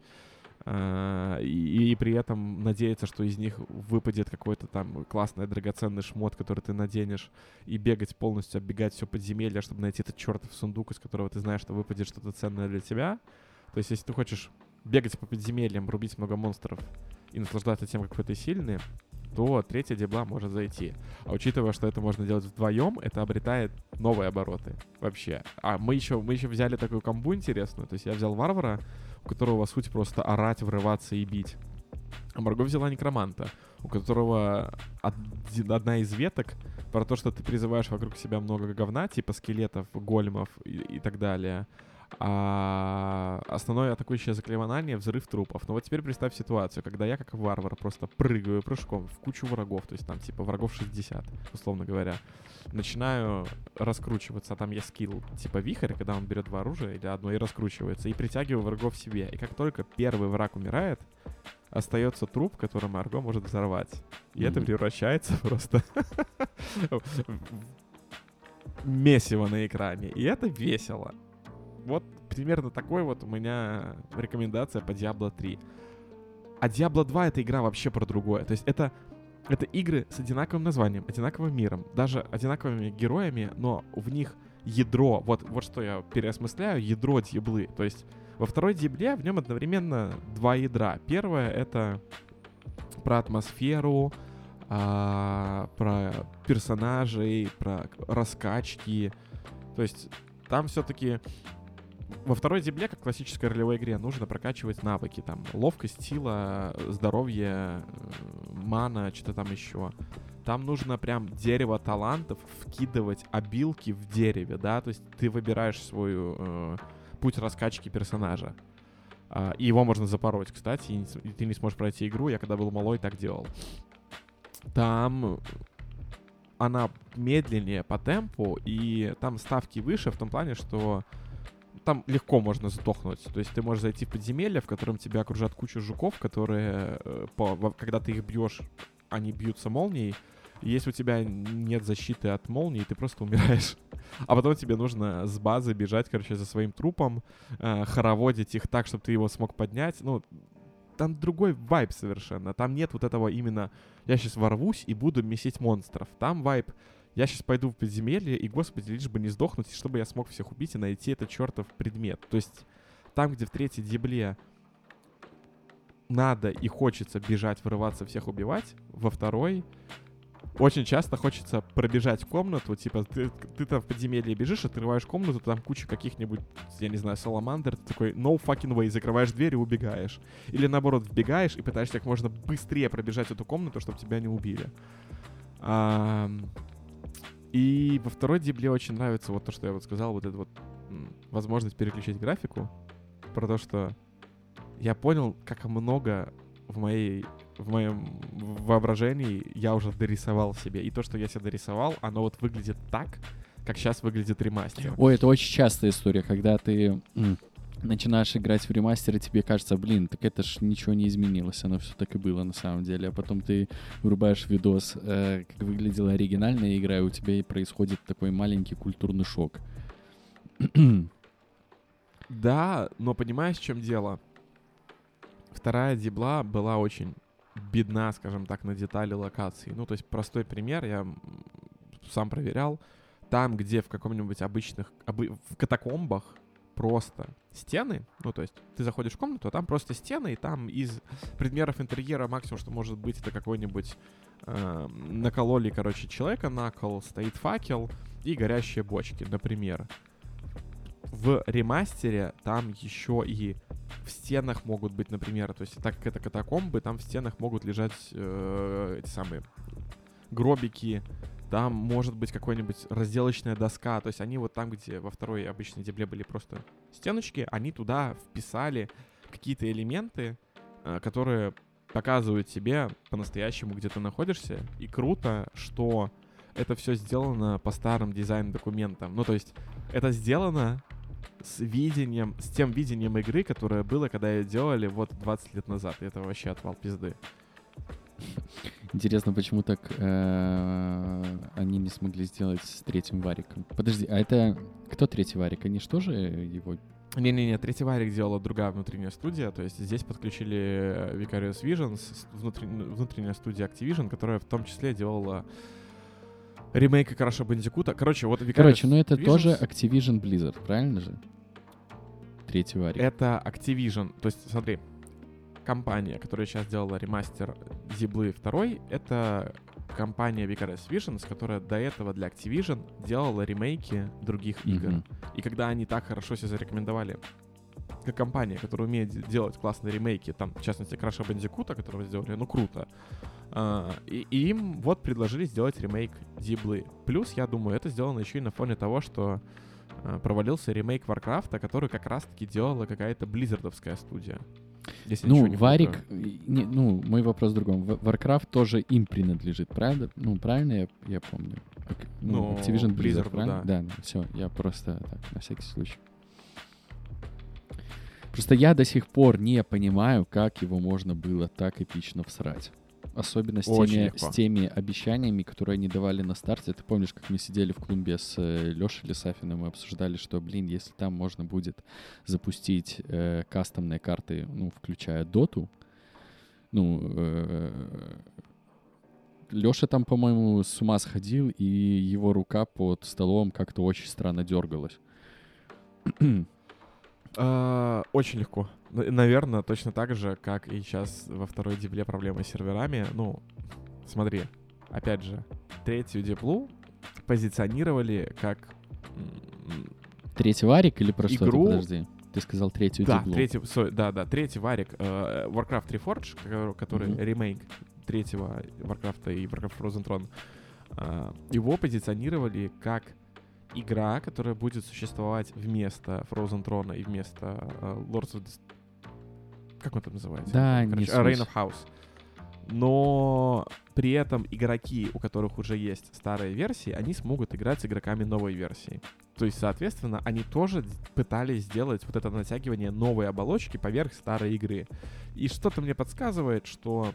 и, и при этом надеяться, что из них выпадет какой-то там классный драгоценный шмот, который ты наденешь, и бегать полностью, оббегать все подземелье, чтобы найти этот чертов сундук, из которого ты знаешь, что выпадет что-то ценное для тебя. То есть, если ты хочешь бегать по подземельям, рубить много монстров и наслаждаться тем, какой ты сильный, то третья дебла может зайти. А учитывая, что это можно делать вдвоем, это обретает новые обороты вообще. А мы еще, мы еще взяли такую комбу интересную. То есть я взял варвара, у которого суть просто орать, врываться и бить. А Марго взяла некроманта, у которого одна из веток про то, что ты призываешь вокруг себя много говна, типа скелетов, големов и, и так далее. А основное атакующее заклинание — взрыв трупов. Но вот теперь представь ситуацию, когда я, как варвар, просто прыгаю прыжком в кучу врагов, то есть там типа врагов 60, условно говоря. Начинаю раскручиваться, а там есть скилл типа вихрь, когда он берет два оружия или одно и раскручивается, и притягиваю врагов себе. И как только первый враг умирает, остается труп, который Марго может взорвать. И mm-hmm. это превращается просто месиво на экране. И это весело. Вот примерно такой вот у меня рекомендация по Diablo 3. А Diablo 2 это игра вообще про другое. То есть это, это игры с одинаковым названием, одинаковым миром, даже одинаковыми героями, но в них ядро, вот, вот что я переосмысляю, ядро Диаблы. То есть во второй Диабле в нем одновременно два ядра. Первое — это про атмосферу, а, про персонажей, про раскачки. То есть там все-таки во второй земле, как в классической ролевой игре, нужно прокачивать навыки. Там ловкость, сила, здоровье, э, мана, что-то там еще. Там нужно прям дерево талантов вкидывать обилки в дереве, да, то есть ты выбираешь свой э, путь раскачки персонажа. Uh, и его можно запороть, кстати, и, и ты не сможешь пройти игру. Я когда был малой, так делал. Там она медленнее по темпу, и там ставки выше в том плане, что там легко можно сдохнуть. То есть ты можешь зайти в подземелье, в котором тебя окружат куча жуков, которые, э, по, когда ты их бьешь, они бьются молнией. Если у тебя нет защиты от молнии, ты просто умираешь. А потом тебе нужно с базы бежать, короче, за своим трупом, э, хороводить их так, чтобы ты его смог поднять. Ну, там другой вайб совершенно. Там нет вот этого именно «я сейчас ворвусь и буду месить монстров». Там вайб я сейчас пойду в подземелье, и, господи, лишь бы не сдохнуть, и чтобы я смог всех убить и найти этот чертов предмет. То есть там, где в третьей дебле надо и хочется бежать, вырываться, всех убивать, во второй очень часто хочется пробежать комнату, типа, ты, ты там в подземелье бежишь, открываешь комнату, там куча каких-нибудь, я не знаю, саламандр, ты такой, no fucking way, закрываешь дверь и убегаешь. Или наоборот, вбегаешь и пытаешься как можно быстрее пробежать эту комнату, чтобы тебя не убили. А, и во второй дибле очень нравится вот то, что я вот сказал, вот эта вот возможность переключить графику, про то, что я понял, как много в моей в моем воображении я уже дорисовал себе. И то, что я себе дорисовал, оно вот выглядит так, как сейчас выглядит ремастер. Ой, это очень частая история, когда ты начинаешь играть в ремастер, и тебе кажется, блин, так это ж ничего не изменилось, оно все так и было на самом деле. А потом ты врубаешь видос, э, как выглядела оригинальная игра, и у тебя и происходит такой маленький культурный шок. да, но понимаешь, в чем дело? Вторая дебла была очень бедна, скажем так, на детали локации. Ну, то есть простой пример, я сам проверял. Там, где в каком-нибудь обычных, обы, в катакомбах просто стены, ну, то есть ты заходишь в комнату, а там просто стены, и там из предметов интерьера максимум, что может быть, это какой-нибудь э, накололи, короче, человека на кол, стоит факел и горящие бочки, например. В ремастере там еще и в стенах могут быть, например, то есть так как это катакомбы, там в стенах могут лежать э, эти самые гробики, там может быть какой-нибудь разделочная доска. То есть они вот там, где во второй обычной дебле были просто стеночки, они туда вписали какие-то элементы, э, которые показывают тебе по-настоящему, где ты находишься. И круто, что это все сделано по старым дизайн-документам. Ну, то есть это сделано с видением, с тем видением игры, которое было, когда ее делали вот 20 лет назад. И это вообще отвал пизды. Интересно, почему так э, они не смогли сделать с третьим вариком? Подожди, а это кто третий варик? Они что же его Не-не-не, третий варик делала другая внутренняя студия, то есть здесь подключили Vicarious Visions, внутрен... внутренняя студия Activision, которая в том числе делала ремейк Краша Бандикута. Короче, вот Vicarious Короче, ну это Visions тоже Activision Blizzard, правильно же? Третий варик. Это Activision. То есть, смотри, компания, которая сейчас делала ремастер Диаблы 2, это компания Vicarious Visions, которая до этого для Activision делала ремейки других игр. Мгм. И когда они так хорошо себя зарекомендовали, как компания, которая умеет де- делать классные ремейки, там, в частности, Краша Бандикута, которого сделали, ну, круто, а, и, и им вот предложили сделать ремейк Диаблы. Плюс, я думаю, это сделано еще и на фоне того, что а, провалился ремейк Варкрафта, который как раз-таки делала какая-то близзардовская студия. Если Ну, Варик, не, ну, мой вопрос в другом. Warcraft тоже им принадлежит, правда? Ну, правильно я, я помню? Ну, Ну, Activision Blizzard, Blizzard, правильно? да. все, я просто так, на всякий случай. Просто я до сих пор не понимаю, как его можно было так эпично всрать. Особенно с Очень теми, легко. с теми обещаниями, которые они давали на старте. Ты помнишь, как мы сидели в клубе с Лешей Лисафиным и обсуждали, что, блин, если там можно будет запустить э, кастомные карты, ну, включая доту, ну, Леша там, по-моему, с ума сходил, и его рука под столом как-то очень странно дергалась. А, Очень легко. Наверное, точно так же, как и сейчас во второй дибле проблемы с серверами. Ну, смотри, опять же, третью диблу позиционировали как... Третий варик или про Игру- ты, подожди? Ты сказал третью Да, диблу. третий, со- да, да, третий варик э, Warcraft Reforged, который, Мгм. ремейк третьего Warcraft и Warcraft Frozen Throne, э, его позиционировали как игра, которая будет существовать вместо Frozen Throne и вместо э, Lords of the... Как он там называется? Да, не Короче, суть. Reign of House. Но при этом игроки, у которых уже есть старые версии, они смогут играть с игроками новой версии. То есть, соответственно, они тоже пытались сделать вот это натягивание новой оболочки поверх старой игры. И что-то мне подсказывает, что...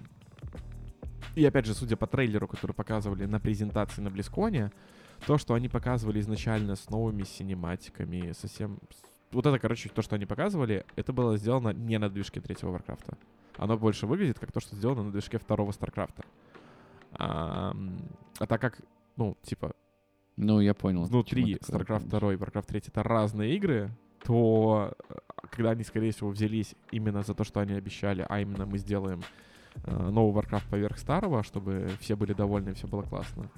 И опять же, судя по трейлеру, который показывали на презентации на Близконе, то, что они показывали изначально с новыми синематиками, совсем... Вот это, короче, то, что они показывали, это было сделано не на движке третьего Варкрафта. Оно больше выглядит как то, что сделано на движке второго Старкрафта. А, а так как, ну, типа, Ну, я понял. внутри StarCraft помнишь. 2 и Warcraft 3 это разные игры, то э, когда они, скорее всего, взялись именно за то, что они обещали, а именно мы сделаем э, новый Warcraft поверх старого, чтобы все были довольны и все было классно,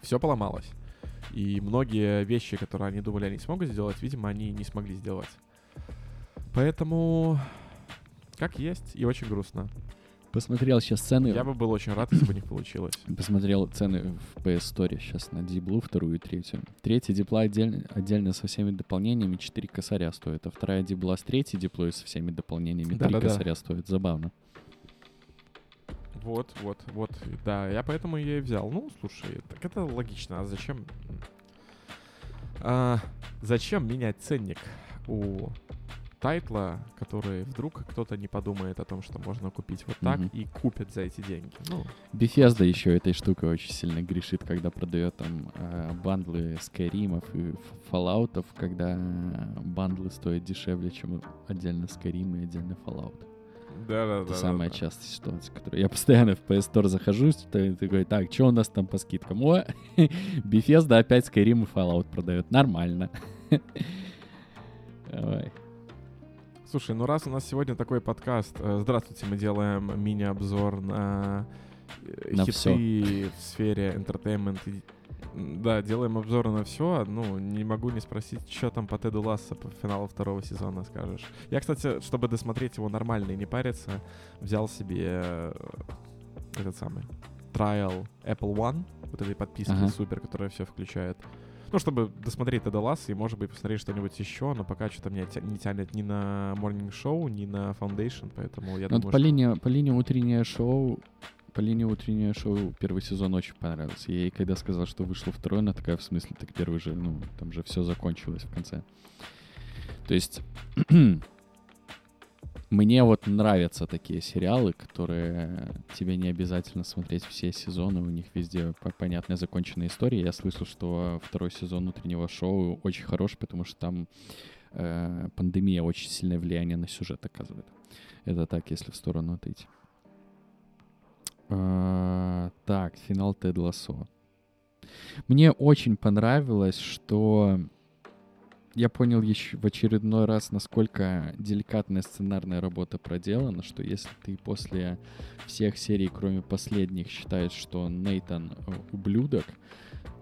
все поломалось. И многие вещи, которые они думали, они смогут сделать, видимо, они не смогли сделать. Поэтому, как есть, и очень грустно. Посмотрел сейчас цены. Я бы был очень рад, если бы них получилось. Посмотрел цены в PS Store сейчас на Диблу, вторую и третью. Третья дипла отдельно, отдельно со всеми дополнениями 4 косаря стоит, а вторая дибла с третьей диплой со всеми дополнениями 3 Да-да-да. косаря стоит. Забавно. Вот, вот, вот, да, я поэтому ее и взял. Ну, слушай, так это логично. А зачем? А, зачем менять ценник у тайтла, который вдруг кто-то не подумает о том, что можно купить вот так Мгм. и купит за эти деньги? Ну, Bethesda еще этой штукой очень сильно грешит, когда продает там э, бандлы Скайримов и Fallout'ов, когда бандлы стоят дешевле, чем отдельно Skyrim и отдельно Fallout. Да, да, Это самая частая ситуация, которую я постоянно в PS Store захожу, ты такой, так, что у нас там по скидкам? О, Bethesda опять Skyrim и Fallout продает. Нормально. Давай. Слушай, ну раз у нас сегодня такой подкаст, э, здравствуйте, мы делаем мини-обзор на, э, На хиты всё. в сфере entertainment. Да, делаем обзоры на все. Ну, не могу не спросить, что там по Теду Ласса по финалу второго сезона скажешь. Я, кстати, чтобы досмотреть его нормально и не париться, взял себе э, этот самый Trial Apple One, вот этой подписки Ага. супер, которая все включает. Ну, чтобы досмотреть Теда Ласса и, может быть, посмотреть что-нибудь еще, но пока что-то меня тя- не тянет ни на Morning Show, ни на Foundation, поэтому я Ну, думаю, по, что- линии, по линии утреннее шоу, по линии утреннее шоу первый сезон очень понравился. Я ей когда сказал, что вышло второе, она такая, в смысле, так первый же, ну, там же все закончилось в конце. То есть, мне вот нравятся такие сериалы, которые тебе не обязательно смотреть все сезоны, у них везде по- понятная законченная история. Я слышал, что второй сезон утреннего шоу очень хорош, потому что там э, пандемия очень сильное влияние на сюжет оказывает. Это так, если в сторону отойти. А, так, финал Тед Лассо. Мне очень понравилось, что я понял еще в очередной раз, насколько деликатная сценарная работа проделана, что если ты после всех серий, кроме последних, считаешь, что Нейтан э, ублюдок,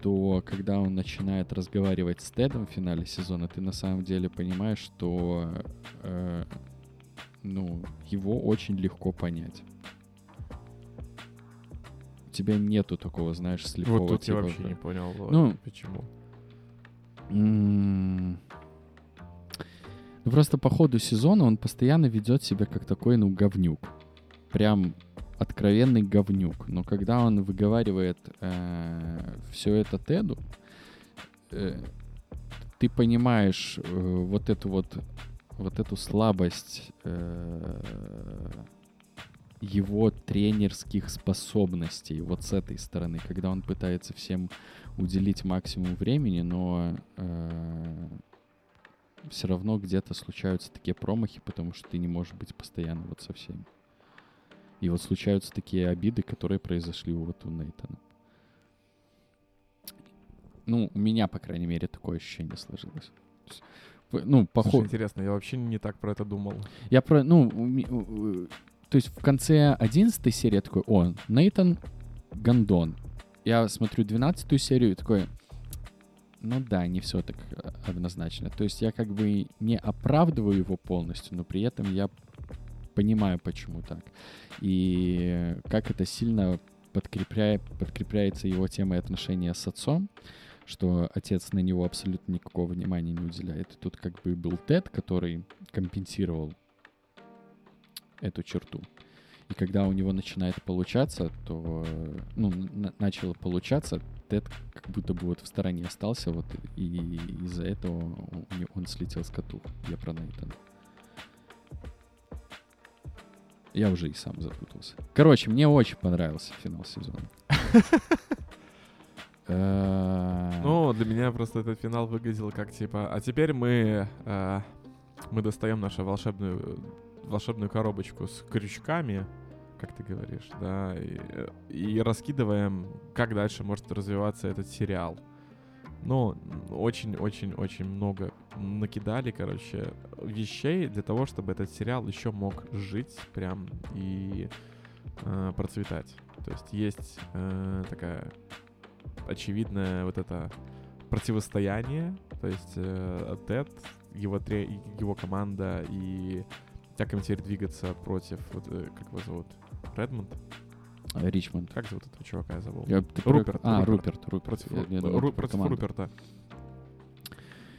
то когда он начинает разговаривать с Тедом в финале сезона, ты на самом деле понимаешь, что э, ну, его очень легко понять. Тебя нету такого, знаешь, слепого Вот тут типа, я вообще да. не понял, Ну, почему. М. Ну, просто по ходу сезона он постоянно ведет себя как такой, ну, говнюк. Прям откровенный говнюк. Но когда он выговаривает все это Теду, э, ты понимаешь э, вот эту вот вот эту слабость э, его тренерских способностей вот с этой стороны, когда он пытается всем уделить максимум времени, но все равно где-то случаются такие промахи, потому что ты не можешь быть постоянно вот со всеми. И вот случаются такие обиды, которые произошли вот у Нейтана. Ну, у меня, по крайней мере, такое ощущение сложилось. Ну, по Слушай, ходу... интересно, я вообще не так про это думал. Я про, ну, то есть в конце 11 серии я такой, о, Нейтан Гондон. Я смотрю 12 серию и такой, ну да, не все так э, однозначно. То есть я как бы не оправдываю его полностью, но при этом я понимаю, почему так. И как это сильно подкрепляет, подкрепляется его темой отношения с отцом, что отец на него абсолютно никакого внимания не уделяет. И тут как бы был Тед, который компенсировал эту черту. И когда у него начинает получаться, то, ну, на- начало получаться, Тед как будто бы вот в стороне остался, вот, и из-за этого у него- он слетел с катух. Я про Нейтана. Я уже и сам запутался. Короче, мне очень понравился финал сезона. Э, Ну, для меня просто этот финал выглядел как типа, а теперь мы э, мы достаем нашу волшебную волшебную коробочку с крючками, как ты говоришь, да, и, э, и раскидываем, как дальше может развиваться этот сериал. Ну, очень-очень-очень много накидали, короче, вещей для того, чтобы этот сериал еще мог жить прям и э, процветать. То есть есть э, такая очевидное вот это противостояние, то есть э, Тед, его, его команда и как им теперь двигаться против, вот, э, как его зовут, Редмонд? Ричмонд. Как зовут этого чувака, я забыл. Я- ты Руперт, А, Руперт. Руперт. Против, Я- я думал, Ру- против команду. Руперта.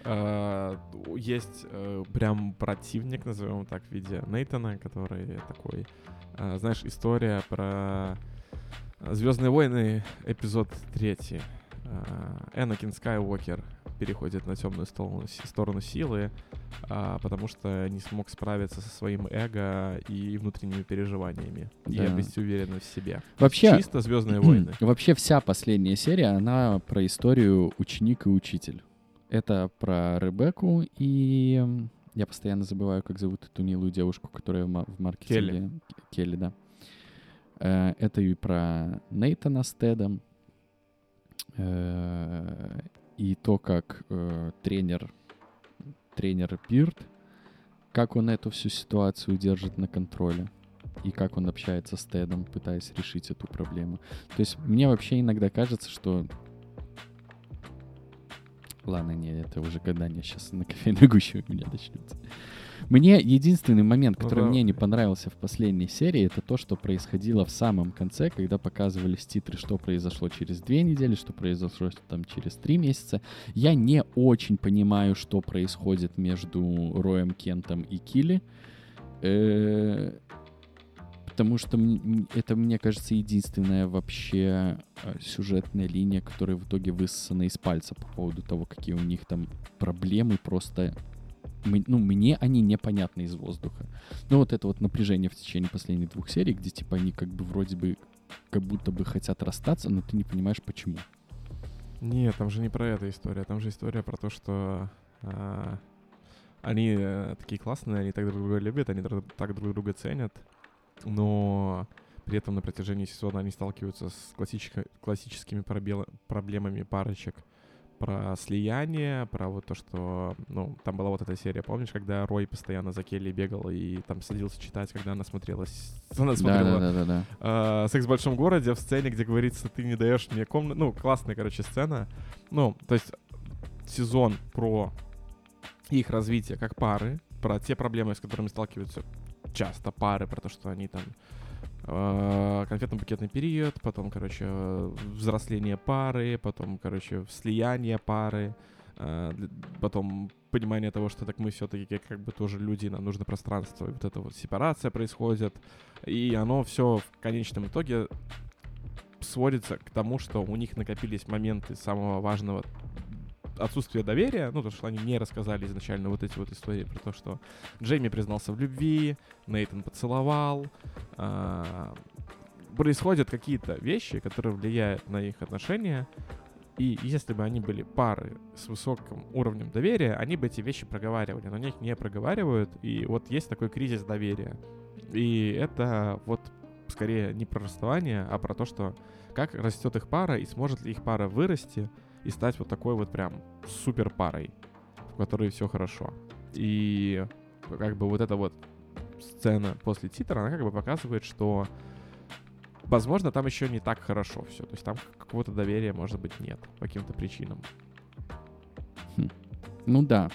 А, Есть э, прям противник, назовем так, в виде Нейтана, который такой, а, знаешь, история про Звездные войны, эпизод третий. Энакин Скайуокер переходит на темную сторону, сторону силы, а, потому что не смог справиться со своим эго и внутренними переживаниями и Да. обрести уверенность в себе. Вообще, Чисто Звездные войны. Вообще вся последняя серия, она про историю ученик и учитель. Это про Ребекку и... Я постоянно забываю, как зовут эту милую девушку, которая в ма- в маркетинге... К- Келли, да. Э, Это и про Нейтана с Тедом. Э, И то, как э, тренер, тренер Бирд, как он эту всю ситуацию держит на контроле и как он общается с Тедом, пытаясь решить эту проблему. То есть мне вообще иногда кажется, что... Ладно, не, это уже когда не сейчас на кофейной гуще у меня начнется. Мне единственный момент, Ну который да. мне не понравился в последней серии, это то, что происходило в самом конце, когда показывались титры, что произошло через две недели, что произошло там через три месяца. Я не очень понимаю, что происходит между Роем Кентом и Килли. Э, Потому что это, мне кажется, единственная вообще э, сюжетная линия, которая в итоге высосана из пальца по поводу того, какие у них там проблемы просто... Ну, мне они непонятны из воздуха. Ну, вот это вот напряжение в течение последних двух серий, где, типа, они как бы вроде бы как будто бы хотят расстаться, но ты не понимаешь, почему. Нет, там же не про это история. Там же история про то, что а, Они э, такие классные, они так друг друга любят, они друг- так друг друга ценят, но при этом на протяжении сезона они сталкиваются с классичко- классическими пробела- проблемами парочек про слияние, про вот то, что, ну, там была вот эта серия, помнишь, когда Рой постоянно за Келли бегал и там садился читать, когда она смотрелась, она смотрела Да-да-да-да. э, «Секс в большом городе» в сцене, где говорится, ты не даешь мне комнату. Ну, классная, короче, сцена. Ну, то есть сезон про их развитие как пары, про те проблемы, с которыми сталкиваются часто пары, про то, что они там конфетно-букетный период, потом, короче, взросление пары, потом, короче, слияние пары, д- потом понимание того, что так мы все-таки как бы тоже люди, нам нужно пространство, и вот эта вот сепарация происходит, и оно все в конечном итоге сводится к тому, что у них накопились моменты самого важного отсутствия доверия, ну, потому что они не рассказали изначально вот эти вот истории про то, что Джейми признался в любви, Нейтан поцеловал, а, происходят какие-то вещи, которые влияют на их отношения, и если бы они были пары с высоким уровнем доверия, они бы эти вещи проговаривали, но они их не проговаривают, и вот есть такой кризис доверия. И это вот скорее не про расставание, а про то, что как растет их пара, и сможет ли их пара вырасти и стать вот такой вот прям супер парой, в которой все хорошо. И как бы вот эта вот сцена после титра, она как бы показывает, что возможно там еще не так хорошо все. То есть там какого-то доверия, может быть, нет по каким-то причинам. Ну да.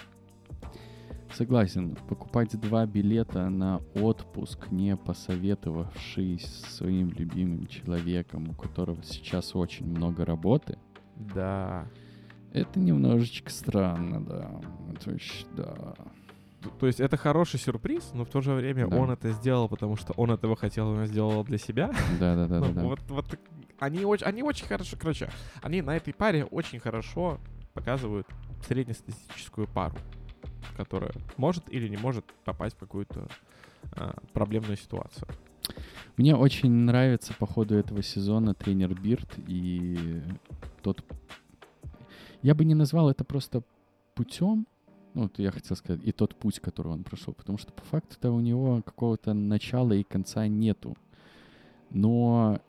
Согласен. Покупать два билета на отпуск, не посоветовавшись своим любимым человеком, у которого сейчас очень много работы, Да. это немножечко странно, да. То есть, да. То есть это хороший сюрприз, но в то же время Да. он это сделал, потому что он этого хотел, он сделал для себя. Да-да-да. Ну, да. вот, вот они очень, они очень хорошо, короче, они на этой паре очень хорошо показывают среднестатистическую пару, которая может или не может попасть в какую-то а, проблемную ситуацию. Мне очень нравится по ходу этого сезона тренер Бирд и тот... Я бы не назвал это просто путем, ну, вот я хотел сказать, и тот путь, который он прошел, потому что по факту-то у него какого-то начала и конца нету. Но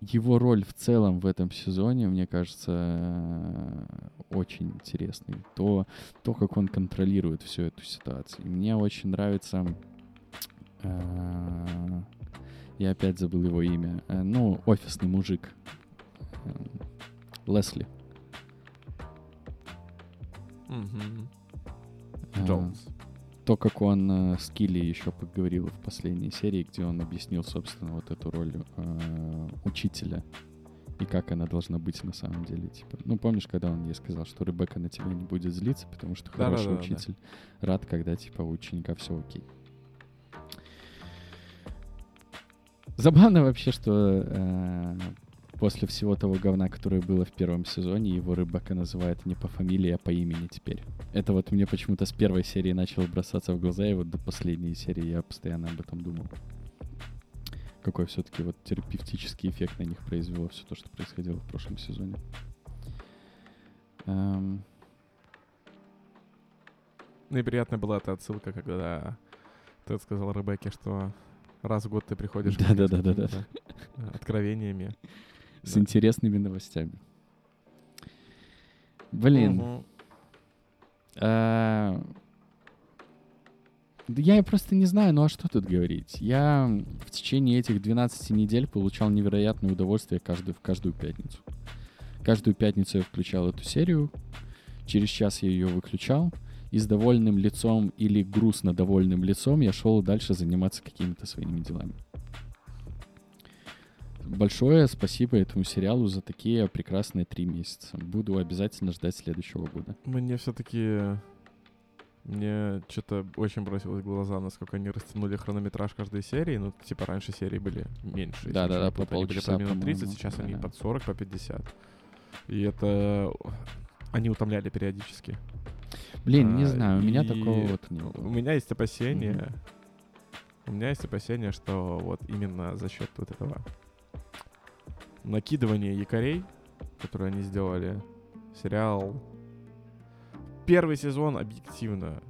его роль в целом в этом сезоне, мне кажется, очень интересный. То, то как он контролирует всю эту ситуацию. Мне очень нравится... э, Я опять забыл его имя. Э, Ну, офисный мужик. Э, Лесли. Джонс. то, как он с Килли еще поговорил в последней серии, где он объяснил, собственно, вот эту роль учителя и как она должна быть на самом деле. Типа, ну, помнишь, когда он ей сказал, что Ребекка на тебя не будет злиться, потому что хороший Да-да-да-да. учитель рад, когда, типа, у ученика все окей. Забавно вообще, что э, после всего того говна, которое было в первом сезоне, его Ребекка называет не по фамилии, а по имени теперь. Это вот мне почему-то с первой серии начало бросаться в глаза, и вот до последней серии я постоянно об этом думал. Какой все-таки вот терапевтический эффект на них произвело все то, что происходило в прошлом сезоне. Эм, Ну и приятная была эта отсылка, когда Тед сказал Ребекке, что раз в год ты приходишь мне с Да-да-да-да-да. какими-то, э, откровениями. с Да. интересными новостями. Блин. А, Да я просто не знаю, ну а что тут говорить? Я в течение этих 12 недель получал невероятное удовольствие каждую, в каждую пятницу. Каждую пятницу я включал эту серию, через час я ее выключал, и с довольным лицом или грустно довольным лицом я шел дальше заниматься какими-то своими делами. Большое спасибо этому сериалу за такие прекрасные три месяца. Буду обязательно ждать следующего года. Мне все-таки... Мне что-то очень бросилось в глаза, насколько они растянули хронометраж каждой серии. Ну, типа, раньше серии были меньше. Да-да-да, ничего не по. Они были полчаса, по минут 30, по-моему. сейчас они Да-да. под 40, по 50. И это... Они утомляли периодически. Блин, не А, знаю, у меня такого вот не У было. меня есть опасение... У меня есть опасение, что вот именно за счет вот этого накидывания якорей, которые они сделали, сериал... Первый сезон объективно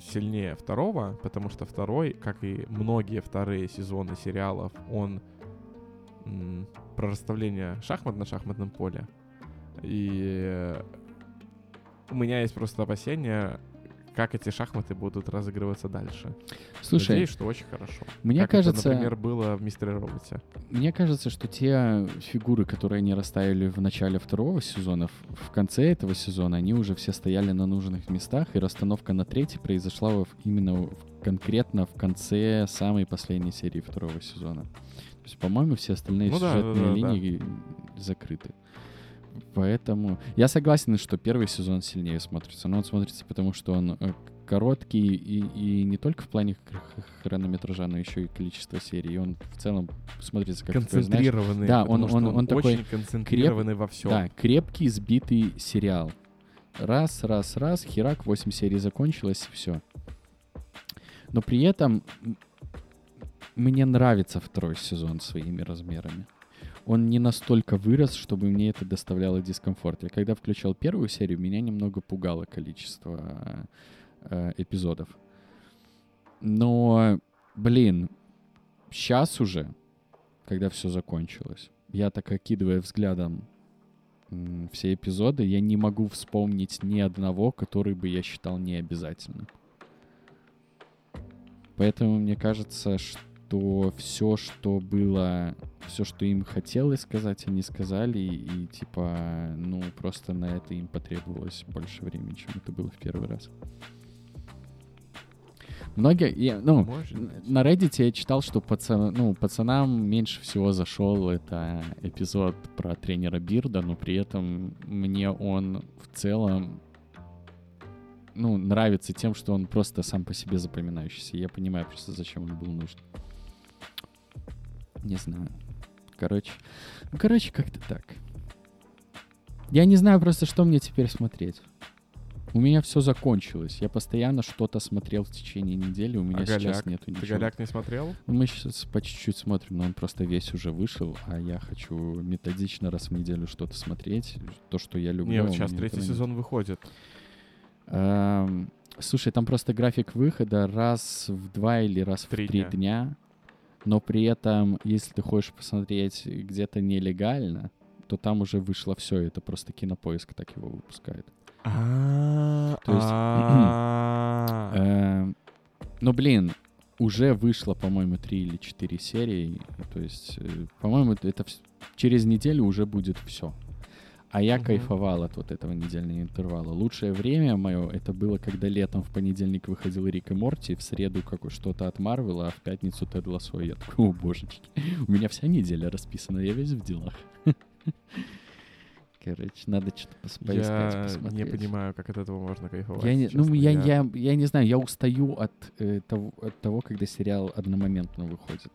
сильнее второго, потому что второй, как и многие вторые сезоны сериалов, он м, про расставление шахмат на шахматном поле. И у меня есть просто опасения, как эти шахматы будут разыгрываться дальше. Слушай, Надеюсь, что очень хорошо. мне как кажется, это, например, было в «Мистере Роботе». мне кажется, что те фигуры, которые они расставили в начале второго сезона, в- конце этого сезона, они уже все стояли на нужных местах, и расстановка на третий произошла именно в- конкретно в конце самой последней серии второго сезона. То есть, по-моему, все остальные Ну да, да, сюжетные да, да. линии закрыты. Поэтому я согласен, что первый сезон сильнее смотрится. Но он смотрится потому, что он э, короткий и, и не только в плане хронометража, но еще и количество серий. И он в целом смотрится как такой, знаешь, Концентрированный. да, потому он- что он- он такой очень концентрированный во всем. Да, крепкий, сбитый сериал. Раз, раз, раз, херак, 8 серий закончилось, все. Но при этом мне нравится второй сезон своими размерами. Он не настолько вырос, чтобы мне это доставляло дискомфорт. Я когда включал первую серию, меня немного пугало количество э, эпизодов. Но, блин, сейчас уже, когда все закончилось, я так окидывая взглядом все эпизоды, я не могу вспомнить ни одного, который бы я считал необязательным. Поэтому мне кажется, что все, что было, все, что им хотелось сказать, они сказали, и, и, типа, ну, просто на это им потребовалось больше времени, чем это было в первый раз. Многие, я, ну, Может. На Reddit я читал, что пацан, ну, пацанам меньше всего зашел это эпизод про тренера Бирда, но при этом мне он в целом ну, нравится тем, что он просто сам по себе запоминающийся. Я понимаю просто, зачем он был нужен. Не знаю. Короче, ну, короче, как-то так. Я не знаю просто, что мне теперь смотреть. У меня все закончилось. Я постоянно что-то смотрел в течение недели. У меня А сейчас «Голяк»? нету Ты ничего. «Голяк» не смотрел? Ну, Мы сейчас по чуть-чуть смотрим, но он просто весь уже вышел, а я хочу методично раз в неделю что-то смотреть. То, что я люблю. Нет, а вот у сейчас третий этого нет. сезон выходит. Эм, Слушай, там просто график выхода раз в два или раз в Три три дня. дня. Но при этом, если ты хочешь посмотреть где-то нелегально, то там уже вышло все. Это просто кинопоиск так его выпускает. То То есть- Эм, Но, блин, уже вышло, по-моему, три или четыре серии. То есть, э, по-моему, это через неделю уже будет все. А я Мгм. кайфовал от вот этого недельного интервала. Лучшее время мое это было, когда летом в понедельник выходил Рик и Морти, в среду какое что-то от Марвела, а в пятницу Тед Лассо. Я такой, о божечки, у меня вся неделя расписана, я весь в делах. Короче, надо что-то пос- поискать, Я не понимаю, как от этого можно кайфовать. Я не, ну, честно. я, я, я не знаю, я устаю от, э, того, от того, когда сериал одномоментно выходит.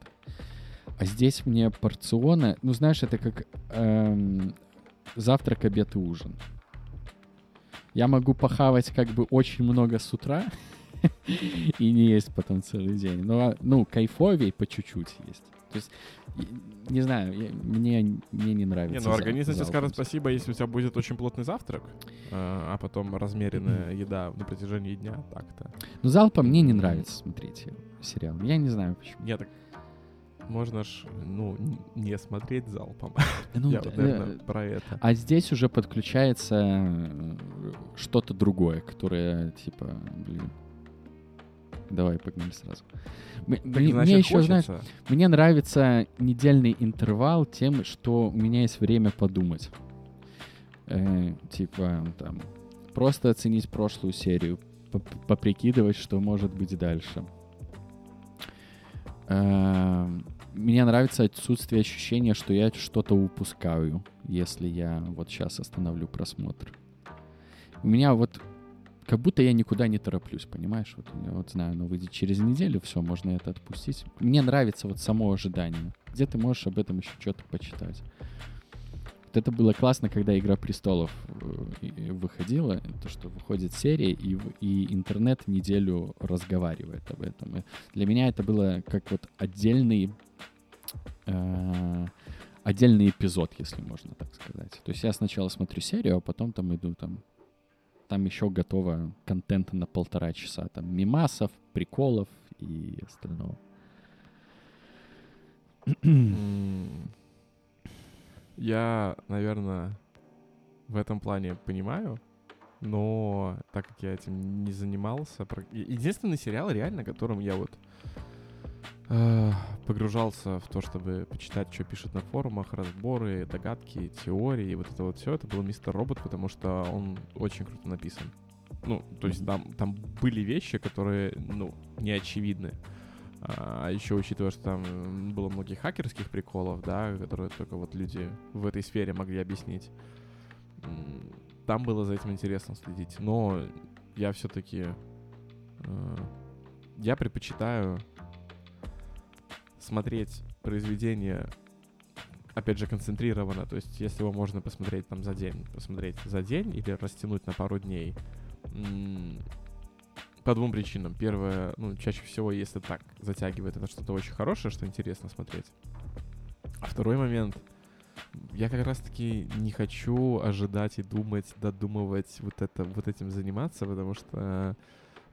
А здесь мне порционно, ну, знаешь, это как эм, завтрак, обед и ужин. Я могу похавать как бы очень много с утра и не есть потом целый день. Но, ну, кайфовей по чуть-чуть есть. То есть, не знаю, я- мне, мне не нравится. Не, ну организм тебе скажет спасибо, если у тебя будет очень плотный завтрак, а а потом размеренная еда на протяжении дня, так-то. Ну, залпом мне не нравится смотреть сериал. Я не знаю почему. Нет, так можно ж, ну, не смотреть залпом. Ну, Я вот, наверное, э, про это. А здесь уже подключается э, что-то другое, которое типа, блин. Давай, погнали сразу. Мне, мне еще, знаешь, хочется. мне нравится недельный интервал тем, что у меня есть время подумать. Э, типа, там, просто оценить прошлую серию, поп- поприкидывать, что может быть дальше. Э, мне нравится отсутствие ощущения, что я что-то упускаю, если я вот сейчас остановлю просмотр. У меня вот как будто я никуда не тороплюсь, понимаешь? Вот, я вот знаю, но выйдет через неделю, все, можно это отпустить. Мне нравится вот само ожидание. Где ты можешь об этом еще что-то почитать. Вот это было классно, когда «Игра престолов» э, выходила, то, что выходит серия, и, и интернет неделю разговаривает об этом. И для меня это было как вот отдельный э, отдельный эпизод, если можно так сказать. То есть я сначала смотрю серию, а потом там иду там там еще готово контента на полтора часа. Там мимасов, приколов и остального. Я, наверное, в этом плане понимаю, но так как я этим не занимался... Единственный сериал, реально, которым я вот э, погружался в то, чтобы почитать, что пишут на форумах, разборы, догадки, теории, и вот это вот все, это был Мистер Робот, потому что он очень круто написан. Ну, то есть там, там были вещи, которые, ну, не очевидны. А еще учитывая, что там было многих хакерских приколов, да, которые только вот люди в этой сфере могли объяснить. Там было за этим интересно следить. Но я все-таки... Э, я предпочитаю смотреть произведение опять же, концентрированно. То есть, если его можно посмотреть там за день, посмотреть за день или растянуть на пару дней, по двум причинам. Первое, ну, чаще всего, если так затягивает, это что-то очень хорошее, что интересно смотреть. А второй момент, я как раз-таки не хочу ожидать и думать, додумывать вот, это, вот этим заниматься, потому что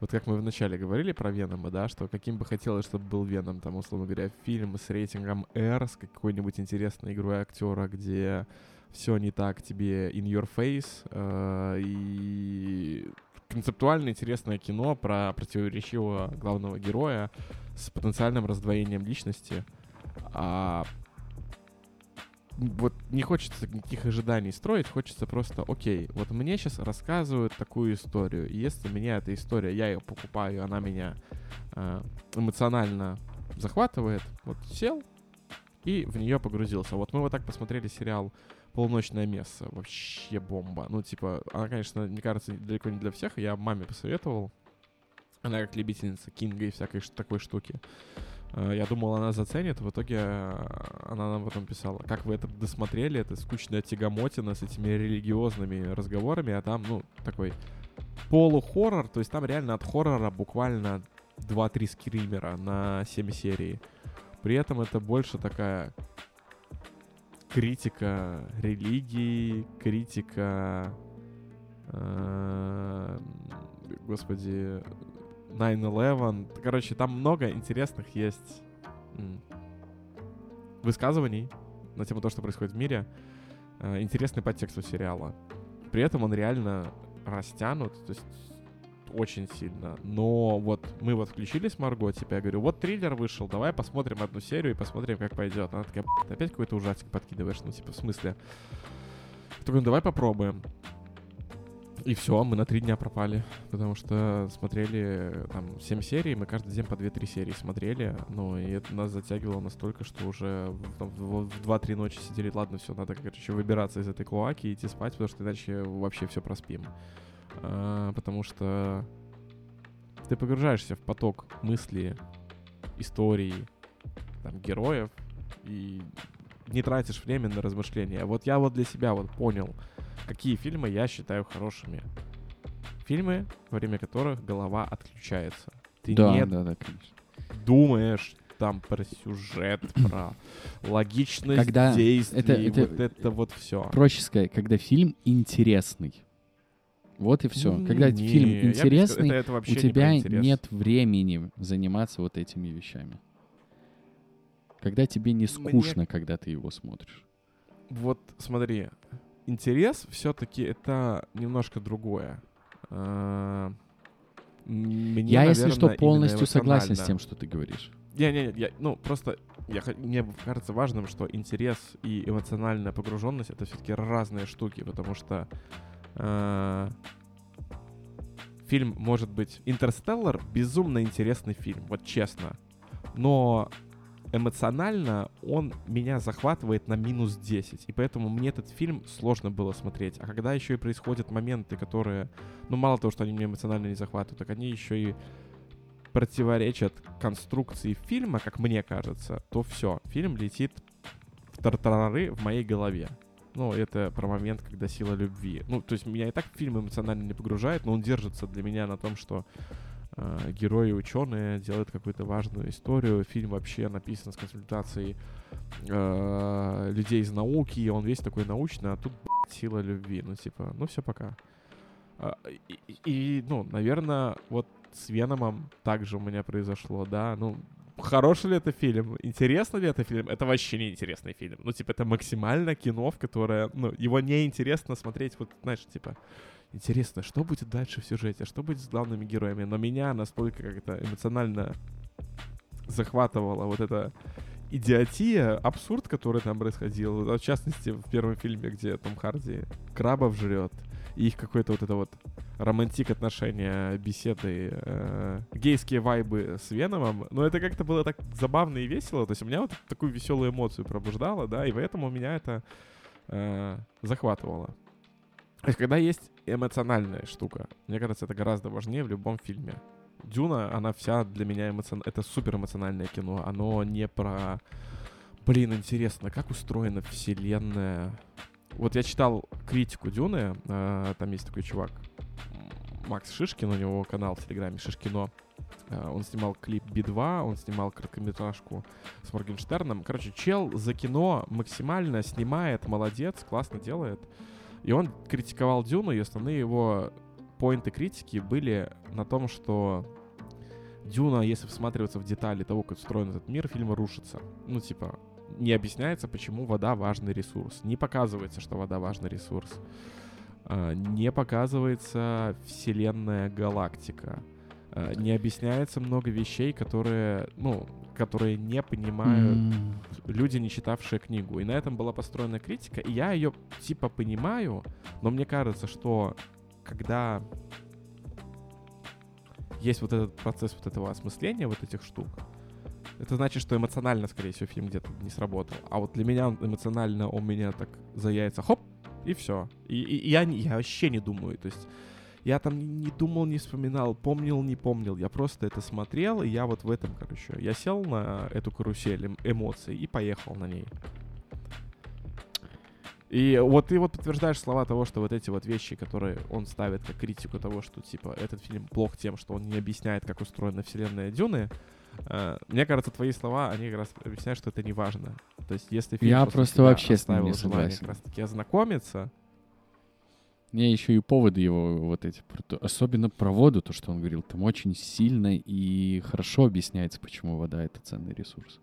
вот как мы вначале говорили про Венома, да, что каким бы хотелось, чтобы был Веном, там, условно говоря, фильм с рейтингом R, с какой-нибудь интересной игрой актера, где все не так тебе in your face, э, и концептуально интересное кино про противоречивого главного героя с потенциальным раздвоением личности. А вот не хочется никаких ожиданий строить, хочется просто, окей, вот мне сейчас рассказывают такую историю, и если меня эта история, я ее покупаю, она меня э, эмоционально захватывает, вот сел и в нее погрузился. Вот мы вот так посмотрели сериал полуночное место. Вообще бомба. Ну, типа, она, конечно, мне кажется, далеко не для всех. Я маме посоветовал. Она как любительница Кинга и всякой такой штуки. Э, я думал, она заценит, в итоге э, она нам потом писала, как вы это досмотрели, это скучная тягомотина с этими религиозными разговорами, а там, ну, такой полухоррор, то есть там реально от хоррора буквально 2-3 скримера на 7 серий. При этом это больше такая критика религии, критика, э, господи, 9-11. Короче, там много интересных есть высказываний на тему того, что происходит в мире. Э, интересный подтекст у сериала. При этом он реально растянут. То есть очень сильно. Но вот мы вот включили с Марго, типа, я говорю, вот триллер вышел, давай посмотрим одну серию и посмотрим, как пойдет. Она такая, опять какой-то ужастик подкидываешь, ну, типа, в смысле? Такой, ну, давай попробуем. И все, мы на три дня пропали, потому что смотрели там 7 серий, мы каждый день по 2-3 серии смотрели, ну, и это нас затягивало настолько, что уже там, в, в 2-3 ночи сидели, ладно, все, надо, короче, выбираться из этой клоаки и идти спать, потому что иначе вообще все проспим потому что ты погружаешься в поток мыслей, историй, там, героев, и не тратишь время на размышления. Вот я вот для себя вот понял, какие фильмы я считаю хорошими. Фильмы, во время которых голова отключается. Ты да, не да, да, конечно. думаешь там про сюжет, про логичность когда действий, это, это, вот это вот все. Проще сказать, когда фильм интересный. Вот и все. Когда не, фильм интересный, это, это у тебя не нет времени заниматься вот этими вещами. Когда тебе не скучно, Мне... когда ты его смотришь. Вот смотри, интерес все-таки это немножко другое. А, мне, я, наверное, если что, полностью согласен с тем, что ты говоришь. Не-не-не, я, ну просто я, мне кажется важным, что интерес и эмоциональная погруженность это все-таки разные штуки, потому что фильм может быть... «Интерстеллар» — безумно интересный фильм, вот честно. Но эмоционально он меня захватывает на минус 10. И поэтому мне этот фильм сложно было смотреть. А когда еще и происходят моменты, которые... Ну, мало того, что они меня эмоционально не захватывают, так они еще и противоречат конструкции фильма, как мне кажется, то все, фильм летит в тартарары в моей голове. Ну, это про момент, когда сила любви. Ну, то есть меня и так фильм эмоционально не погружает, но он держится для меня на том, что э, герои ученые делают какую-то важную историю. Фильм вообще написан с консультацией э, людей из науки, и он весь такой научный, а тут блядь, сила любви. Ну, типа, ну все пока. А, И, и- и, ну, наверное, вот с Веномом также у меня произошло, да. Ну, хороший ли это фильм? Интересно ли это фильм? Это вообще не интересный фильм. Ну, типа, это максимально кино, в которое, ну, его неинтересно смотреть, вот, знаешь, типа, интересно, что будет дальше в сюжете, что будет с главными героями. Но меня настолько как-то эмоционально захватывала вот эта идиотия, абсурд, который там происходил. В частности, в первом фильме, где Том Харди крабов жрет, их какой-то вот это вот романтик отношения, беседы, э, гейские вайбы с Веномом. Но это как-то было так забавно и весело. То есть у меня вот такую веселую эмоцию пробуждало, да, и поэтому меня это э, захватывало. То есть когда есть эмоциональная штука, мне кажется, это гораздо важнее в любом фильме. Дюна, она вся для меня эмоцион... это супер эмоциональное кино. Оно не про, блин, интересно, как устроена вселенная. Вот я читал критику Дюны, э, там есть такой чувак, Макс Шишкин, у него канал в Телеграме Шишкино. Э, Он снимал клип Би-2, он снимал короткометражку с Моргенштерном. Короче, чел за кино максимально снимает, молодец, классно делает. И он критиковал Дюну, и основные его поинты критики были на том, что Дюна, если всматриваться в детали того, как устроен этот мир, фильм рушится. Ну, типа, не объясняется, почему вода важный ресурс. Не показывается, что вода важный ресурс. А, Не показывается вселенная галактика. А, Не объясняется много вещей, которые, ну, которые не понимают М, люди, не читавшие книгу. И на этом была построена критика, и я ее типа понимаю, но мне кажется, что когда есть вот этот процесс вот этого осмысления вот этих штук, это значит, что эмоционально, скорее всего, фильм где-то не сработал. А вот для меня он эмоционально у меня так за яйца хоп, и все. И, и- и я, я вообще не думаю. То есть я там не думал, не вспоминал, помнил, не помнил. Я просто это смотрел, и я вот в этом, короче, я сел на эту карусель эм- эмоций и поехал на ней. И вот ты вот подтверждаешь слова того, что вот эти вот вещи, которые он ставит как критику того, что типа этот фильм плох тем, что он не объясняет, как устроена вселенная Дюны. Э, мне кажется, твои слова, они как раз объясняют, что это не важно. То есть, если фильм Я просто вообще с ним не желание согласен. как раз-таки ознакомиться, Мне еще и поводы его вот эти, особенно про воду, то, что он говорил, там очень сильно и хорошо объясняется, почему вода — это ценный ресурс.